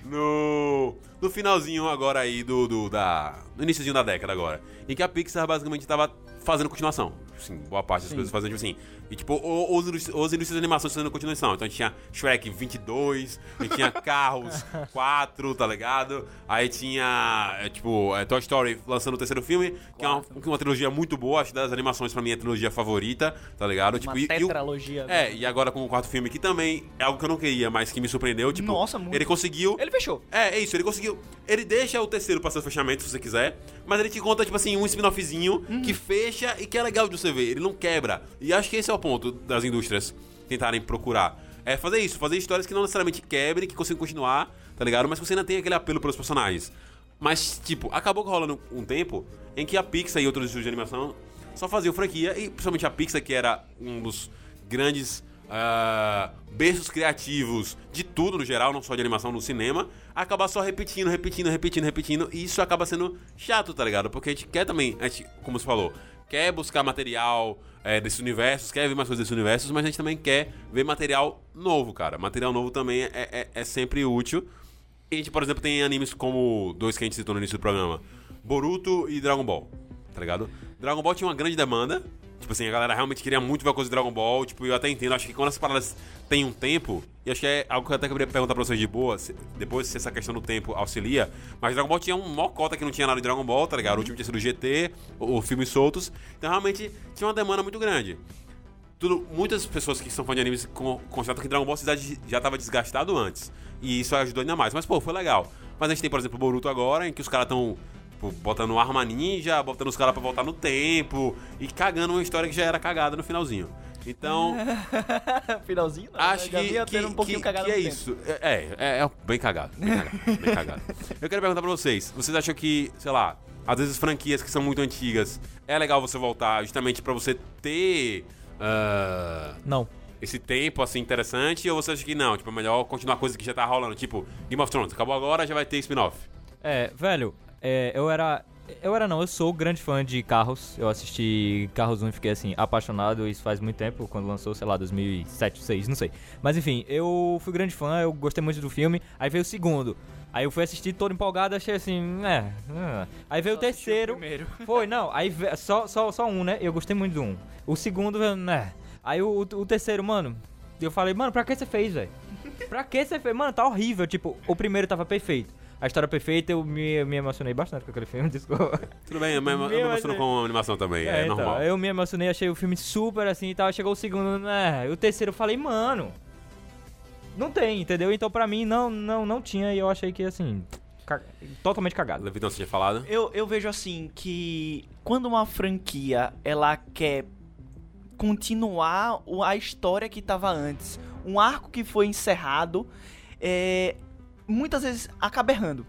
No, no finalzinho agora aí do, do da. No iníciozinho da década agora. Em que a Pixar basicamente tava fazendo continuação. Assim, boa parte das Sim. coisas fazendo tipo assim. E tipo, os, os inícios de animação fazendo continuação. Então a gente tinha Shrek 22, a gente tinha Carros *laughs* 4, tá ligado? Aí tinha, é, tipo, é, Toy Story lançando o terceiro filme, que é uma, é uma trilogia muito boa. Acho que das animações pra mim é a trilogia favorita, tá ligado? Uma tipo, e- e tetralogia. é, e agora com o quarto filme, que também é algo que eu não queria, mas que me surpreendeu. Tipo, Nossa, muito. ele conseguiu. Ele fechou. É, é isso, ele conseguiu. Ele deixa o terceiro pra ser o fechamento, se você quiser, mas ele te conta, tipo assim, um spin-offzinho Uhum. que fecha e que é legal de você ver. Ele não quebra. E acho que esse é o ponto das indústrias tentarem procurar. É fazer isso, fazer histórias que não necessariamente quebrem, que consigam continuar, tá ligado? Mas que você ainda tem aquele apelo pelos personagens. Mas, tipo, acabou rolando um tempo em que a Pixar e outros estúdios de animação só faziam franquia, e principalmente a Pixar, que era um dos grandes ah, berços criativos de tudo no geral, não só de animação no cinema, acabar só repetindo, repetindo, repetindo, repetindo, e isso acaba sendo chato, tá ligado? Porque a gente quer também, a gente, como você falou, quer buscar material é, desses universos, quer ver mais coisas desses universos, mas a gente também quer ver material novo, cara. Material novo também é, é, é sempre útil. A gente, por exemplo, tem animes como dois que a gente citou no início do programa: Boruto e Dragon Ball, tá ligado? Dragon Ball tinha uma grande demanda. Tipo assim, a galera realmente queria muito ver coisa de Dragon Ball. Tipo, eu até entendo. Acho que quando as paradas têm um tempo, e acho que é algo que eu até queria perguntar pra vocês de boa, se- depois se essa questão do tempo auxilia. Mas Dragon Ball tinha um mó cota que não tinha nada de Dragon Ball, tá ligado? O último tinha sido GT, o, o filmes soltos. Então realmente tinha uma demanda muito grande tudo, muitas pessoas que são fãs de animes con- constatam que Dragon Ball Z já- estava desgastado antes. E isso ajudou ainda mais. Mas, pô, foi legal. Mas a gente tem, por exemplo, Boruto agora, em que os caras estão tipo, botando arma ninja, botando os caras pra voltar no tempo e cagando uma história que já era cagada no finalzinho. Então, *laughs* Finalzinho, não, acho né? Que, que, um pouquinho que, cagado que é isso. É, é, é bem cagado. Bem cagado. bem *laughs* cagado. Eu quero perguntar pra vocês. Vocês acham que, sei lá, às vezes franquias que são muito antigas, é legal você voltar justamente pra você ter... ah, Não. esse tempo assim interessante ou você acha que não? Tipo, é melhor continuar coisa que já tá rolando, tipo Game of Thrones, acabou agora, já vai ter spin-off. É, velho, é, eu era. Eu era não, eu sou grande fã de carros. Eu assisti Carros 1 e fiquei assim, apaixonado. Isso faz muito tempo, quando lançou, sei lá, 2007, 2006, não sei. Mas enfim, eu fui grande fã, eu gostei muito do filme. Aí veio o segundo. Aí eu fui assistir todo empolgado, achei assim, é. é. Aí veio o Só assistiu terceiro. primeiro. *laughs* Foi, não, aí ve- só, só, só um, né? Eu gostei muito do um. O segundo, né? Aí o, o, o terceiro, mano, eu falei, mano, pra que você fez, velho? Pra que você fez? Mano, tá horrível. Tipo, o primeiro tava perfeito. A história perfeita, eu me, me emocionei bastante com aquele filme, *laughs* desculpa. Tudo bem, eu me, eu me emociono com a animação também, é, então, normal. eu me emocionei, achei o filme super assim e tal. Chegou o segundo, né? E o terceiro eu falei, mano. Não tem, entendeu? Então pra mim não, não, não tinha e eu achei que assim. ca- totalmente cagado. Levitão, você tinha falado? Eu, eu vejo assim que quando uma franquia ela quer continuar o- a história que tava antes, um arco que foi encerrado, é, muitas vezes acaba errando.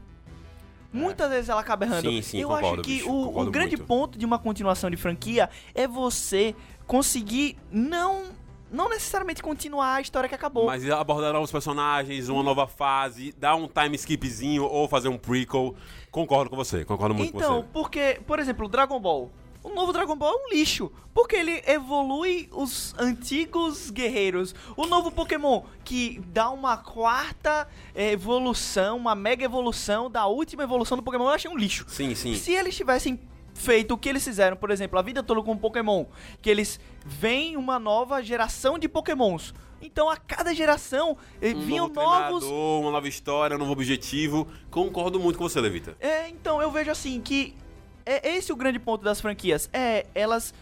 Muitas vezes ela acaba errando. Sim, sim, eu concordo, acho que bicho, o, o grande muito. ponto de uma continuação de franquia é você conseguir não não necessariamente continuar a história que acabou. Mas abordar novos personagens, uma nova fase, dar um time skipzinho ou fazer um prequel. Concordo com você, concordo muito com Então, você. porque, por exemplo, Dragon Ball. O novo Dragon Ball é um lixo. Porque ele evolui os antigos guerreiros. O novo Pokémon, que dá uma quarta evolução, uma mega evolução da última evolução do Pokémon, eu achei um lixo. Sim, sim. Se eles tivessem feito o que eles fizeram, por exemplo, a vida toda com Pokémon, que eles veem uma nova geração de Pokémons. Então a cada geração eh, Um vinham novo novos uma nova história, um novo objetivo. Concordo muito com você, Levita. É, então eu vejo assim que é esse o grande ponto das franquias, é elas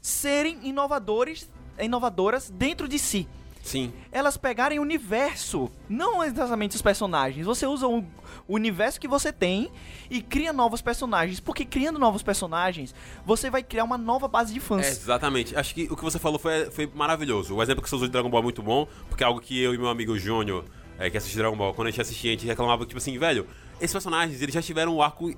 serem inovadores, inovadoras dentro de si. Sim. Elas pegarem o universo, não exatamente os personagens. Você usa o, universo que você tem e cria novos personagens, porque criando novos personagens, você vai criar uma nova base de É, fãs. exatamente. Acho que o que você falou foi, foi maravilhoso. O exemplo que você usou de Dragon Ball é muito bom, porque é algo que eu e meu amigo Júnior, é, que assiste Dragon Ball, quando a gente assistia, a gente reclamava, tipo assim, velho, esses personagens, eles já tiveram o arco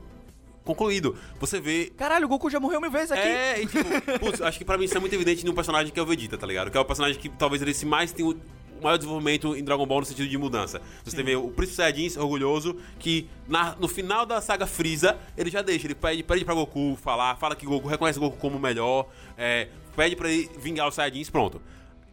concluído. Você vê Caralho, o Goku já morreu mil vezes aqui. É, e tipo, *laughs* putz, acho que pra mim isso é muito evidente num personagem que é o Vegeta, tá ligado? Que é o personagem que talvez ele se mais tem o maior desenvolvimento em Dragon Ball no sentido de mudança. Você vê o Príncipe Saiyajin orgulhoso que na- no final da saga Freeza, ele já deixa, ele pede, pede pra Goku falar, fala que Goku reconhece Goku como melhor, é, pede pra ele vingar os Saiyajins, pronto.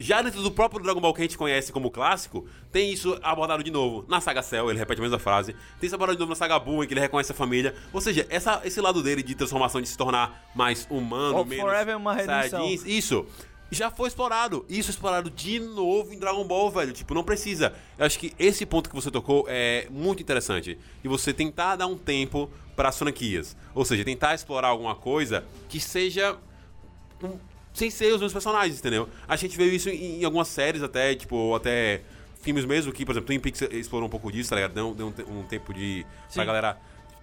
Já dentro do próprio Dragon Ball que a gente conhece como clássico, tem isso abordado de novo. Na saga Cell, ele repete a mesma frase. Tem isso abordado de novo na saga Buu, em que ele reconhece a família. Ou seja, essa, esse lado dele de transformação, de se tornar mais humano, Oh, menos forever uma redenção. Saiyajins, isso. Já foi explorado. Isso é explorado de novo em Dragon Ball, velho. Tipo, não precisa. Eu acho que esse ponto que você tocou é muito interessante. E você tentar dar um tempo para as franquias. Ou seja, tentar explorar alguma coisa que seja um- sem ser os mesmos personagens, entendeu? A gente viu isso em, em algumas séries até, tipo, ou até filmes mesmo, que, por exemplo, Twin Peaks explorou um pouco disso, tá ligado? Deu, deu um, um tempo de... pra Sim. galera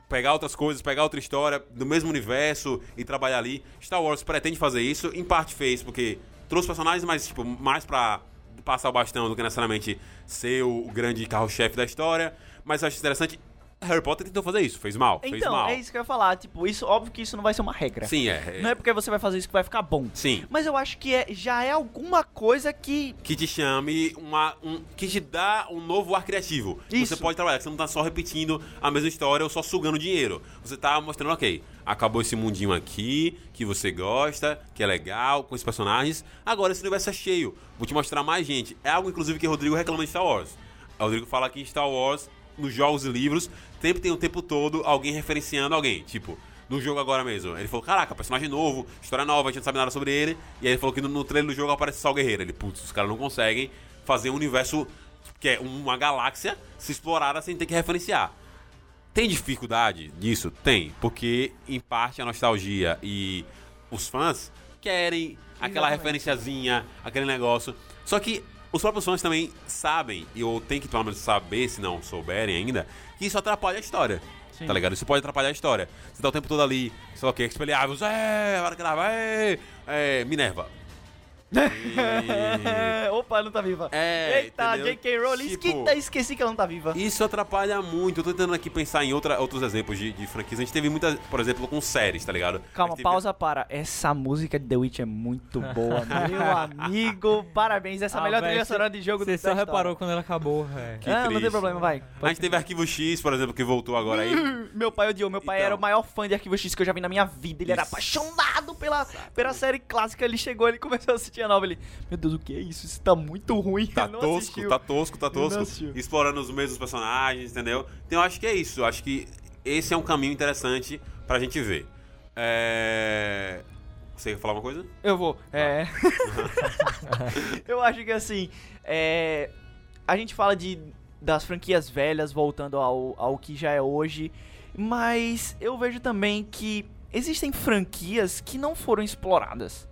pegar outras coisas, pegar outra história do mesmo universo e trabalhar ali. Star Wars pretende fazer isso, em parte fez, porque trouxe personagens, mas, tipo, mais pra passar o bastão do que necessariamente ser o, o grande carro-chefe da história. Mas eu acho interessante... Harry Potter tentou fazer isso, fez mal, fez Então, mal. é isso que eu ia falar. Tipo, isso, óbvio que isso não vai ser uma regra. Sim, é. é- Não é porque você vai fazer isso que vai ficar bom. Sim. Mas eu acho que é, já é alguma coisa que. que te chame uma um, que te dá um novo ar criativo. Isso. Você pode trabalhar, você não tá só repetindo a mesma história ou só sugando dinheiro. Você tá mostrando, ok, acabou esse mundinho aqui que você gosta, que é legal com esses personagens. Agora esse universo é cheio. Vou te mostrar mais gente. É algo inclusive que o Rodrigo reclama de Star Wars. O Rodrigo fala que Star Wars, nos jogos e livros, sempre tem o tempo todo alguém referenciando alguém, tipo no jogo agora mesmo. Ele falou, caraca, personagem novo, história nova, a gente não sabe nada sobre ele. E aí ele falou que no, no trailer do jogo aparece só o guerreiro. Ele, putz, os caras não conseguem fazer um universo que é uma galáxia se explorada sem ter que referenciar. Tem dificuldade disso? Tem, porque em parte a nostalgia e os fãs querem aquela Exatamente. referenciazinha, aquele negócio. Só que os próprios fãs também sabem, e ou tem que pelo menos saber, se não souberem ainda, que isso atrapalha a história. Sim. Tá ligado? Isso pode atrapalhar a história. Você tá o tempo todo ali, sei lá o que, Expelliarmus, é, que lá vai, é, Minerva. E- *laughs* Opa, não tá viva. É, Eita, entendeu? J.K. Rowling, Tipo, esquita, esqueci que ela não tá viva. Isso atrapalha muito. Eu tô tentando aqui pensar em outra, outros exemplos de, de franquias. A gente teve muita, por exemplo, com séries, tá ligado? Calma, A teve- pausa para. Essa música de The Witch é muito boa, *laughs* meu amigo. Parabéns, essa é a Ah, melhor velho, trilha sonora de jogo Você da só história. reparou quando ela acabou, velho. Ah, não tem problema, vai. A gente teve Arquivo X, por exemplo, que voltou agora aí. *laughs* Meu pai odiou. Meu pai Então. era o maior fã de Arquivo X que eu já vi na minha vida. Ele era Isso. apaixonado pela, pela série clássica. Ele chegou, ele começou a assistir a nova. Ele, meu Deus, o que é isso? Isso tá muito ruim. Tá tosco, assistiu. tá tosco, tá tosco. Explorando os mesmos personagens, entendeu? Então eu acho que é isso. Eu acho que esse é um caminho interessante pra gente ver. É... Você quer falar uma coisa? Eu vou. É. *laughs* eu acho que assim. É... A gente fala de das franquias velhas voltando ao, ao que já é hoje. Mas eu vejo também que existem franquias que não foram exploradas.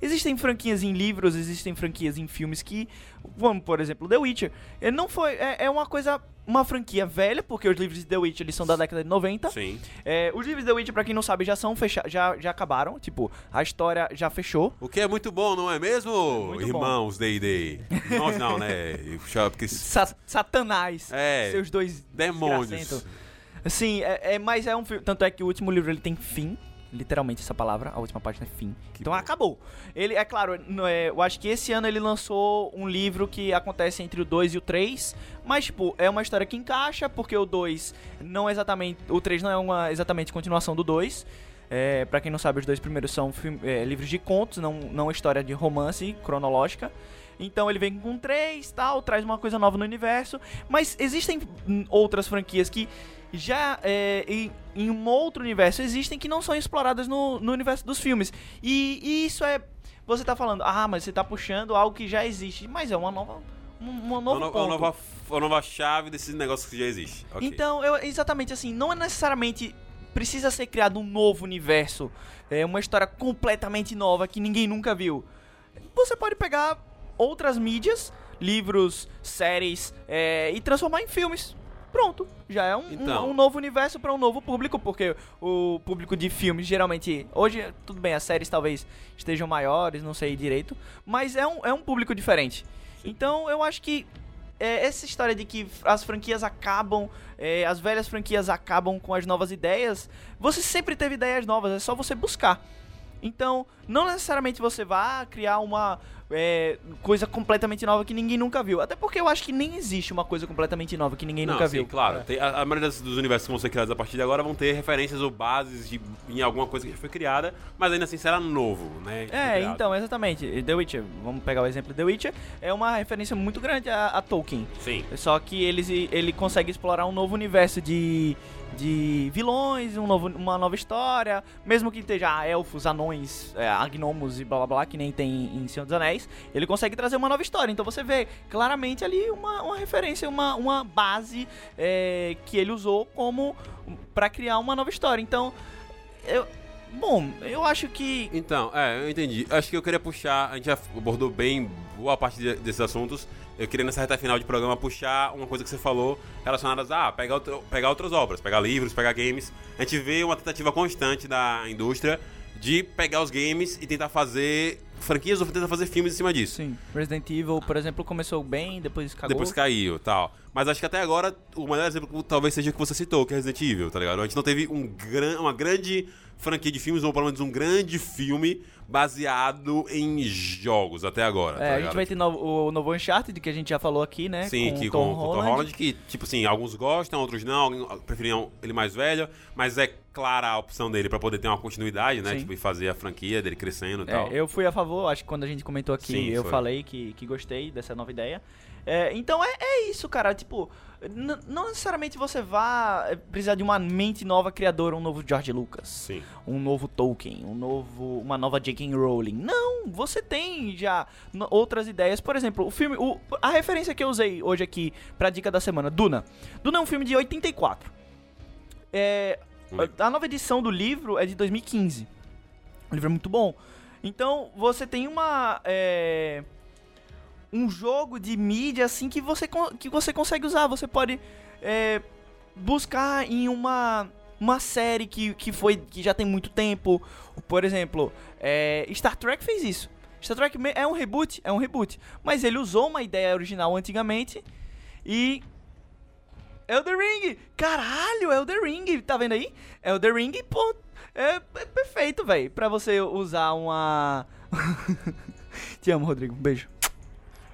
Existem franquias em livros, existem franquias em filmes que, vamos, por exemplo, The Witcher. Ele não foi. É, é uma coisa. Uma franquia velha, porque os livros de The Witcher eles são da década de 90. Sim. É, os livros de The Witcher, pra quem não sabe, já são fecha já, já acabaram. Tipo, a história já fechou. O que é muito bom, não é mesmo? muito Irmãos D&D. Irmãos não, né? Porque... *laughs* Sa- Satanás. É, Seus dois demônios. Sim, é, é- mas é um filme. Tanto é que o último livro ele tem fim. Literalmente essa palavra, a última página é fim. Que então bom. acabou. Ele, é claro, não é, eu acho que esse ano ele lançou um livro que acontece entre o 2 e o 3. Mas, tipo, é uma história que encaixa, porque o 2 não é exatamente. O 3 não é uma exatamente continuação do 2. É, para quem não sabe, os dois primeiros são é, livros de contos, não, não história de romance cronológica. Então ele vem com três, tal, traz uma coisa nova no universo. Mas existem hum, outras franquias que já é, em, em um outro universo existem que não são exploradas no, no universo dos filmes. E, e isso é. Você tá falando, ah, mas você tá puxando algo que já existe. Mas é uma nova. Um, um novo Uma, uma nova, uma nova chave desses negócios que já existe. Ok. Então, eu, exatamente assim, não é necessariamente precisa ser criado um novo universo, é uma história completamente nova que ninguém nunca viu. Você pode pegar outras mídias, livros, séries, é, e transformar em filmes. Pronto, já é um, um- Então. um novo universo para um novo público, porque o público de filmes geralmente. Hoje, tudo bem, as séries talvez estejam maiores, não sei direito, mas é um, é um público diferente. Então eu acho que é, essa história de que as franquias acabam, é, as velhas franquias acabam com as novas ideias, você sempre teve ideias novas, é só você buscar. Então, não necessariamente você vá criar uma é, coisa completamente nova que ninguém nunca viu. Até porque eu acho que nem existe uma coisa completamente nova que ninguém Não, nunca sim, viu. claro. Tem- a, a maioria dos universos que vão ser criados a partir de agora vão ter referências ou bases de, em alguma coisa que já foi criada, mas ainda assim será novo, né? É, então, exatamente. The Witcher, vamos pegar o exemplo de The Witcher, é uma referência muito grande a, a Tolkien. Sim. Só que eles, ele consegue explorar um novo universo de, de vilões, um novo, uma nova história, mesmo que esteja ah, elfos, anões, é, agnomos e blá blá blá, que nem tem em Senhor dos Anéis, ele consegue trazer uma nova história. Então você vê claramente ali uma, uma referência, uma, uma base é, que ele usou como pra criar uma nova história. Então, eu. Bom, eu acho que. Então, é, eu entendi. Acho que eu queria puxar, a gente já abordou bem boa parte de- desses assuntos. Eu queria nessa reta final de programa puxar uma coisa que você falou relacionadas a ah, pegar, outro- pegar outras obras, pegar livros, pegar games. A gente vê uma tentativa constante da indústria de pegar os games e tentar fazer franquias ou tentar fazer filmes em cima disso. Sim, Resident Evil, por exemplo, começou bem, depois cagou. Depois caiu tal. Mas acho que até agora o melhor exemplo talvez seja o que você citou, que é Resident Evil, tá ligado? A gente não teve um gran, uma grande franquia de filmes, ou pelo menos um grande filme baseado em jogos até agora. É, tá a gente vai ter novo- o novo Uncharted, que a gente já falou aqui, né? Sim, com que com, Tom com o Tom Holland. Holland, que, tipo assim, alguns gostam, outros não, preferiam ele mais velho, mas é clara a opção dele pra poder ter uma continuidade, né? Sim. Tipo, e fazer a franquia dele crescendo e É, tal. eu fui a favor, acho que quando a gente comentou aqui, Sim, eu foi. falei que, que gostei dessa nova ideia. É, então é, é isso, cara. Tipo, não necessariamente você vá é, precisar de uma mente nova criadora, um novo George Lucas. Sim. um novo Tolkien, um novo, uma nova J.K. Rowling. Não, você tem já outras ideias. Por exemplo, o filme, o- a referência que eu usei hoje aqui pra dica da semana, Duna. Duna é um filme de 84. É, a nova edição do livro é de 2015. O livro é muito bom. Então, você tem uma é, um jogo de mídia assim que você que você consegue usar. Você pode é, buscar em uma uma série que, que foi que já tem muito tempo. Por exemplo, é, Star Trek fez isso. Star Trek é um reboot, é um reboot. Mas ele usou uma ideia original antigamente e. Elder Ring! Caralho, Elder Ring! Tá vendo aí? Elder Ring, pô, é, é perfeito, velho. Pra você usar uma. *laughs* Te amo, Rodrigo. Um beijo.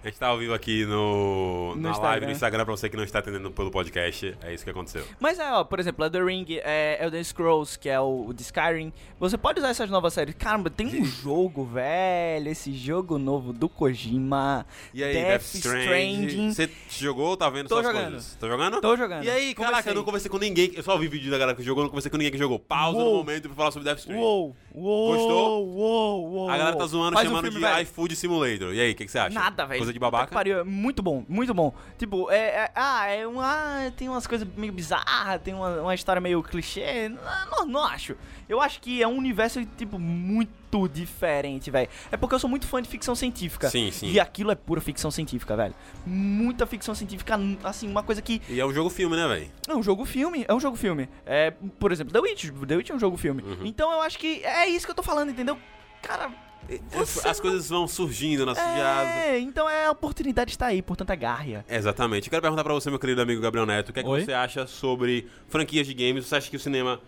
A gente tá ao vivo aqui no, No na live no Instagram pra você que não está atendendo pelo podcast. É isso que aconteceu. Mas é, ó, por exemplo, Elder Ring, é, Elder Scrolls, que é o, o de Skyrim. Você pode usar essas novas séries. Caramba, tem um *laughs* jogo, velho. Esse jogo novo do Kojima. E aí, Death Death, Stranding. Stranding. Você jogou ou tá vendo Tô suas jogando. coisas? Tá jogando? Tô jogando. E aí, caraca, eu não conversei com ninguém. Eu só vi vídeo da galera que jogou, não conversei com ninguém que jogou. Pausa no Uou. momento pra falar sobre Death Stranding. Uou, uou, Gostou? Uou, uou, A galera tá zoando, Faz um chamando filme, de velho. iFood Simulator. E aí, o que, que você acha? Nada, velho. Coisa de babaca? pariu, é muito bom, muito bom. Tipo, é, é- ah, é um, ah, tem umas coisas meio bizarras, tem uma, uma história meio clichê. Não, não, não acho. Eu acho que é um universo, tipo, muito diferente, velho. É porque eu sou muito fã de ficção científica. Sim, sim. E aquilo é pura ficção científica, velho. Muita ficção científica, assim, uma coisa que E é um jogo-filme, né, velho? é um jogo filme, é um jogo filme. É, por exemplo, The Witch, The Witch é um jogo filme. Uhum. Então eu acho que é isso que eu tô falando, entendeu? Cara, você As não- coisas vão surgindo na cidade. é, então é a oportunidade está aí, portanto agarre. Exatamente. Eu quero perguntar pra você, meu querido amigo Gabriel Neto, o que, é que você acha sobre franquias de games? Você acha que o cinema.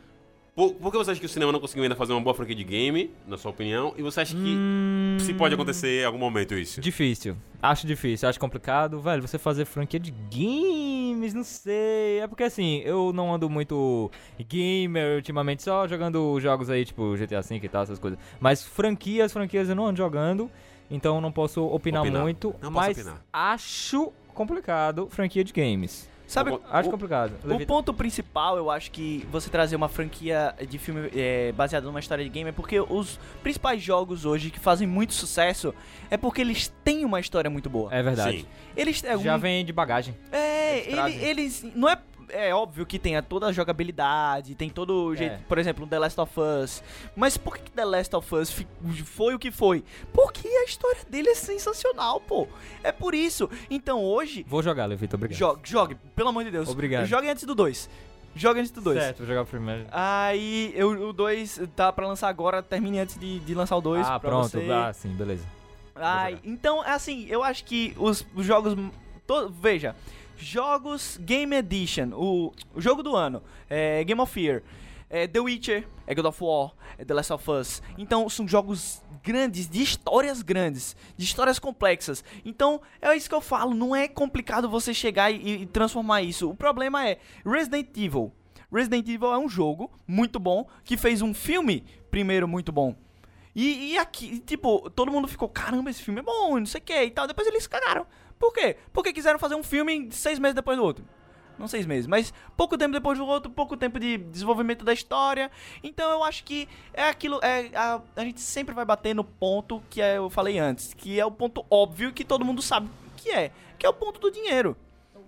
Por, por que você acha que o cinema não conseguiu ainda fazer uma boa franquia de game, na sua opinião? E você acha que Hum, se pode acontecer em algum momento isso? Difícil. Acho difícil, acho complicado. Velho, você fazer franquia de games, não sei. É porque assim, eu não ando muito gamer ultimamente, só jogando jogos aí, tipo GTA V e tal, essas coisas. Mas franquias, franquias eu não ando jogando, então não posso opinar, Opinar. muito. Não posso mas opinar. acho complicado franquia de games. Sabe, O- Acho complicado. o ponto principal, eu acho que você trazer uma franquia de filme é, baseada numa história de game é porque os principais jogos hoje que fazem muito sucesso é porque eles têm uma história muito boa. É verdade. Sim. Eles é, Já um- vem de bagagem. É, Eles ele- eles. Não é. É óbvio que tem a- toda a jogabilidade, tem todo o jeito. É. Por exemplo, The Last of Us. Mas por que The Last of Us foi o que foi? Porque a história dele é sensacional, pô. É por isso. Então hoje, Vou jogar, Levita, obrigado. jogue, jogue, pelo amor de Deus. Obrigado. Jogue antes do 2. Jogue antes do 2. Certo, vou jogar o primeiro. Aí eu- o 2 tá pra lançar agora, termine antes de, de lançar o 2. Ah, pronto. Você. Ah, sim, beleza. Ai, então, assim, eu acho que os, os jogos. to- veja, jogos Game Edition, o, o jogo do ano, é Game of Year, é The Witcher, é God of War, é The Last of Us. Então, são jogos grandes, de histórias grandes, de histórias complexas. Então, é isso que eu falo, não é complicado você chegar e, e transformar isso. O problema é Resident Evil. Resident Evil é um jogo muito bom que fez um filme primeiro muito bom. E, e aqui, tipo, todo mundo ficou, caramba, esse filme é bom, não sei o que e tal. Depois eles cagaram. Por quê? Porque quiseram fazer um filme seis meses depois do outro. Não seis meses, mas pouco tempo depois do outro, pouco tempo de desenvolvimento da história. Então eu acho que é aquilo. É, a, a gente sempre vai bater no ponto que é, eu falei antes, que é o ponto óbvio que todo mundo sabe que é, que é o ponto do dinheiro.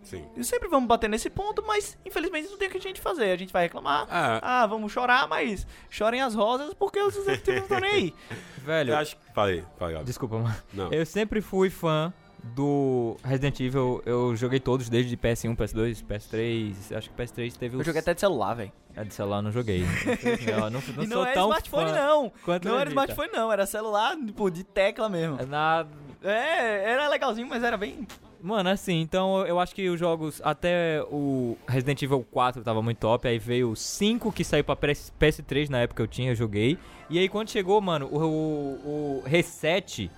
Sim. E sempre vamos bater nesse ponto, mas infelizmente não tem o que a gente fazer. A gente vai reclamar. Ah, Ah, vamos chorar, mas chorem as rosas porque os *laughs* executivos não estão nem aí. Velho, eu acho que. Falei, falei, desculpa, mano. Não. Eu sempre fui fã do Resident Evil. Eu joguei todos, desde PS1, PS2, PS3. Acho que PS3 teve Eu os... joguei até de celular, velho. É de celular, não joguei. *laughs* não, não, não sou era tão smartphone, fã não. Não era smartphone, não. Era celular, tipo, de tecla mesmo. Na... É, era legalzinho, mas era bem. Mano, assim, então eu acho que os jogos, até o Resident Evil 4 tava muito top, aí veio o 5 que saiu pra PS- PS3 na época que eu tinha, eu joguei. E aí quando chegou, mano, o, o, o Reset,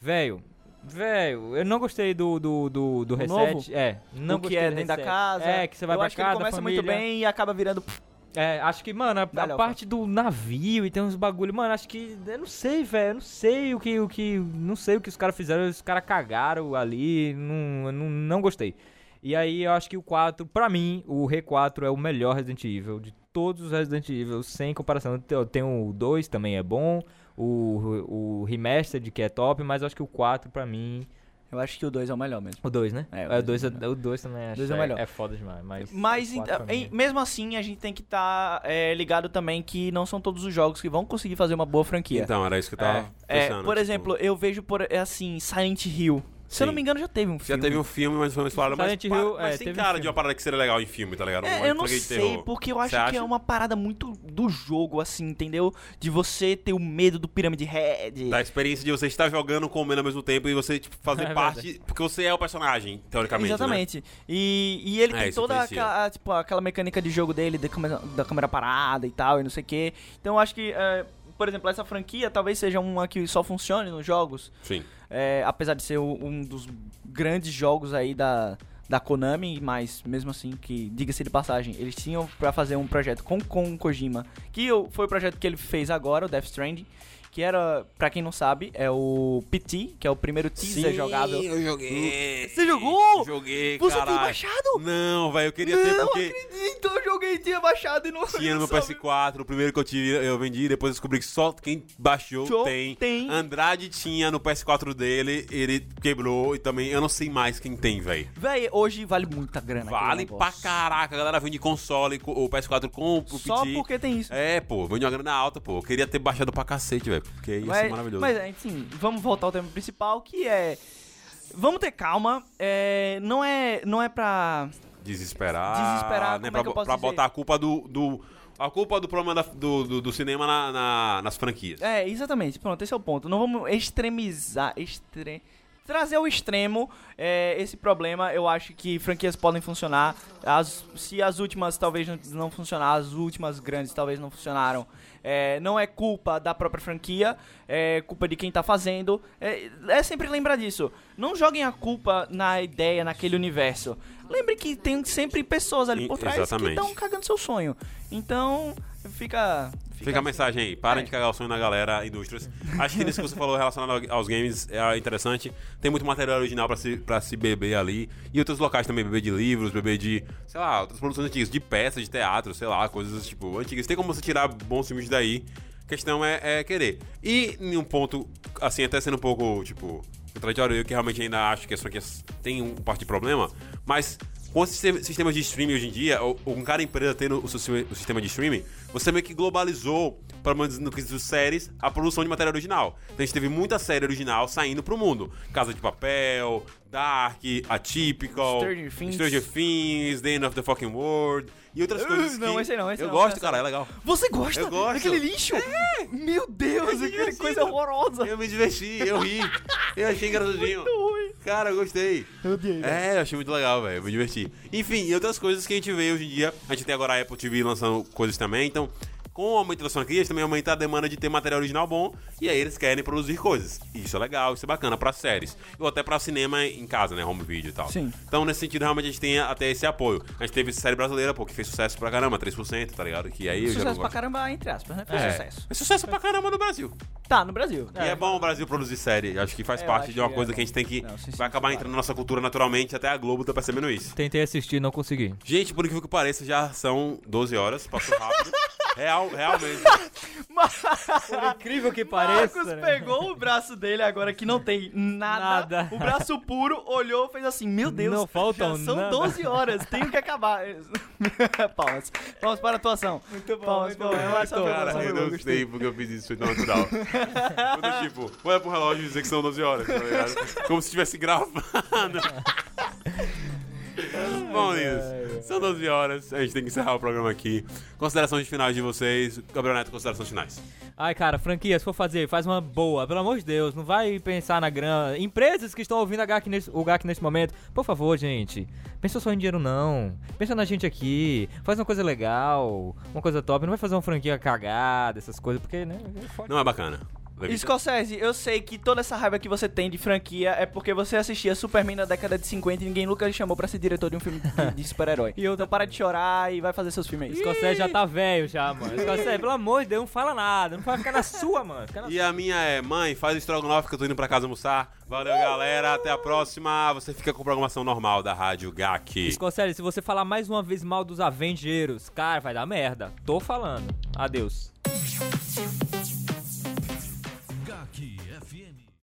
velho, velho, eu não gostei do, do, do, do Reset. novo? É, não o que é dentro da casa. É, que você vai eu pra acho que casa, ele começa família. muito bem e acaba virando. É, acho que, mano, a, a parte do navio e tem uns bagulho, mano, acho que. Eu não sei, velho. Eu não sei o que. O que não sei o que os caras fizeram. Os caras cagaram ali. Não, eu não, não gostei. E aí eu acho que o 4, pra mim, o R4 é o melhor Resident Evil de todos os Resident Evil, sem comparação. Tem- Tem o 2 também é bom. O, o Remastered que é top, mas eu acho que o 4 pra mim. Eu acho que o 2 é o melhor mesmo. O 2, né? É, o É, o dois 2 é o 2 também acho dois é o é, melhor. é foda demais. Mas, Mas o então, em- é- mesmo assim, a gente tem que estar ligado também que não são todos os jogos que vão conseguir fazer uma boa franquia. Então, era isso que eu tava é, pensando. por tipo, exemplo, eu vejo por é assim, Silent Hill. Se eu não me engano, já teve um Já filme. teve um filme, mas foi falado, mas, Silent pa- Hill, mas é, tem um cara filme. de uma parada que seria legal em filme, tá ligado? Uma É, eu não sei, terror. porque eu acho Você que é acha? uma parada muito do jogo, assim, entendeu? De você ter o medo do Pyramid Head. Da experiência de você estar jogando com o ao mesmo tempo e você tipo, fazer *laughs* É parte. Porque você é o personagem, teoricamente. Né? Exatamente. E, e ele É, tem toda aquela, tipo, aquela mecânica de jogo dele, da câmera, da câmera parada e tal, e não sei o quê. Então eu acho que, é, por exemplo, essa franquia talvez seja uma que só funcione nos jogos. Sim. É, apesar de ser um dos grandes jogos aí da, da Konami, mas mesmo assim, que diga-se de passagem, eles tinham pra fazer um projeto com, com o Kojima, que foi o projeto que ele fez agora, o Death Stranding, que era, pra quem não sabe, é o PT, que é o primeiro teaser jogável. eu joguei. Você jogou? Joguei, Você tem caralho. baixado? Não, velho, eu queria ter não porque acredito, eu joguei tinha baixado e não tinha no meu sabe. PS4, o primeiro que eu tive eu vendi, depois descobri que só quem baixou tem. tem. Andrade tinha no PS4 dele, ele quebrou e também eu não sei mais quem tem, velho. Véi, hoje vale muita grana. Vale pra caraca, a galera vende console, co- o PS4 com o Só PT. porque tem isso. É, pô, vende uma grana alta, pô. Eu queria ter baixado pra cacete, velho, porque ia ser Mas, maravilhoso. mas, enfim, vamos voltar ao tema principal, que é... Vamos ter calma, é, não é, não é pra... Desesperar. Desesperar, né? pra é pra botar a culpa do. do- a culpa do problema da- do, do, do cinema na- na- nas franquias. É, exatamente, pronto, esse é o ponto. Não vamos extremizar, extre... trazer ao extremo é, esse problema. Eu acho que franquias podem funcionar. As, se as últimas talvez não, não funcionar, as últimas grandes talvez não funcionaram. É, não é culpa da própria franquia, é culpa de quem tá fazendo. É, é sempre lembrar disso. Não joguem a culpa na ideia, naquele universo. Lembre que tem sempre pessoas ali por trás exatamente. que estão cagando seu sonho. Então, fica. Fica a mensagem aí, parem É. de cagar o sonho na galera, indústrias. Acho que isso que você falou relacionado ao- aos games é interessante. Tem muito material original pra se, pra se beber ali. E outros locais também, beber de livros, beber de, sei lá, outras produções antigas, de peças, de teatro, sei lá, coisas tipo antigas. Tem como você tirar bons filmes daí. A questão é, é querer. E em um ponto, assim, até sendo um pouco, tipo, contraditório, eu que realmente ainda acho que as franquias têm um parte de problema, mas com sistema- sistemas de streaming hoje em dia, ou, com cada empresa tendo o, seu o sistema de streaming, você meio que globalizou, pelo menos no quesito séries, a produção de matéria original. Então a gente teve muita série original saindo pro mundo. Casa de Papel, Dark, Atypical, Stranger Things. Stranger Things, The End of the Fucking World e outras Uh, coisas não, esse não, esse eu não, gosto, cara, é legal. Você gosta Eu gosto. daquele lixo? Meu Deus, É aquele coisa horrorosa. Eu me diverti, eu ri, eu achei engraçadinho. Muito ruim. Cara, eu gostei. Eu odiei, É, eu achei muito legal, velho. Eu me diverti. Enfim, e outras coisas que a gente vê hoje em dia. A gente tem agora a Apple TV lançando coisas também. Então, com o aumento das franquias, também aumenta a demanda de ter material original bom. E aí eles querem produzir coisas. Isso é legal, isso é bacana pra séries. Ou até pra cinema em casa, né? Home video e tal. Sim. Então, nesse sentido, realmente a gente tem até esse apoio. A gente teve série brasileira, pô, que fez sucesso pra caramba, 3%, tá ligado? Que aí eu já não Sucesso pra caramba, entre aspas, né? Foi É, sucesso. É sucesso pra caramba no Brasil. Tá, no Brasil. E é bom o Brasil produzir série. Acho que faz É, parte de uma que coisa é que a gente tem que. Não, sim, sim, vai acabar claro. entrando na nossa cultura naturalmente, até a Globo tá percebendo isso. Tentei assistir, não consegui. Gente, por incrível que pareça, já são 12 horas, passou rápido. *laughs* Real, realmente. *laughs* Por incrível que Marcos né? pegou o braço dele agora que não tem nada, Nada. o braço puro, olhou, fez assim, meu Deus, Não faltam já são nada. 12 horas, tenho que acabar. *laughs* palmas, palmas para a atuação. Muito bom, palmas, muito palmas. bom. Cara, eu não gostei. sei porque eu fiz isso, foi natural. Quando, tipo, olha pro relógio e dizer que são 12 horas, tá ligado? Como se estivesse gravando. *laughs* Bom, meninos, são 12 horas, a gente tem que encerrar o programa aqui. Considerações finais de vocês. Gabriel Neto, considerações finais. Ai, cara, franquia, se for fazer, faz uma boa, pelo amor de Deus, não vai pensar na grana. Empresas que estão ouvindo a GAC nesse, o GAC nesse momento, por favor, gente, pensa só em dinheiro não. Pensa na gente aqui, faz uma coisa legal, uma coisa top, não vai fazer uma franquia cagada, essas coisas, porque, né, é. Não é bacana. Levita? Scorsese, eu sei que toda essa raiva que você tem de franquia é porque você assistia Superman na década de 50 e ninguém nunca lhe chamou pra ser diretor de um filme de, de super-herói. *laughs* E eu- Então para de chorar e vai fazer seus filmes aí. Scorsese já tá velho já, mano. Scorsese, pelo amor de Deus, não fala nada, não vai ficar na sua, mano. Fica na E a minha é, mãe, faz o estrogonofe que eu tô indo pra casa almoçar. Valeu, galera. Até a próxima. Você fica com programação normal da Rádio GAC. Scorsese, se você falar mais uma vez mal dos Avengers, cara, vai dar merda. Tô falando. Adeus.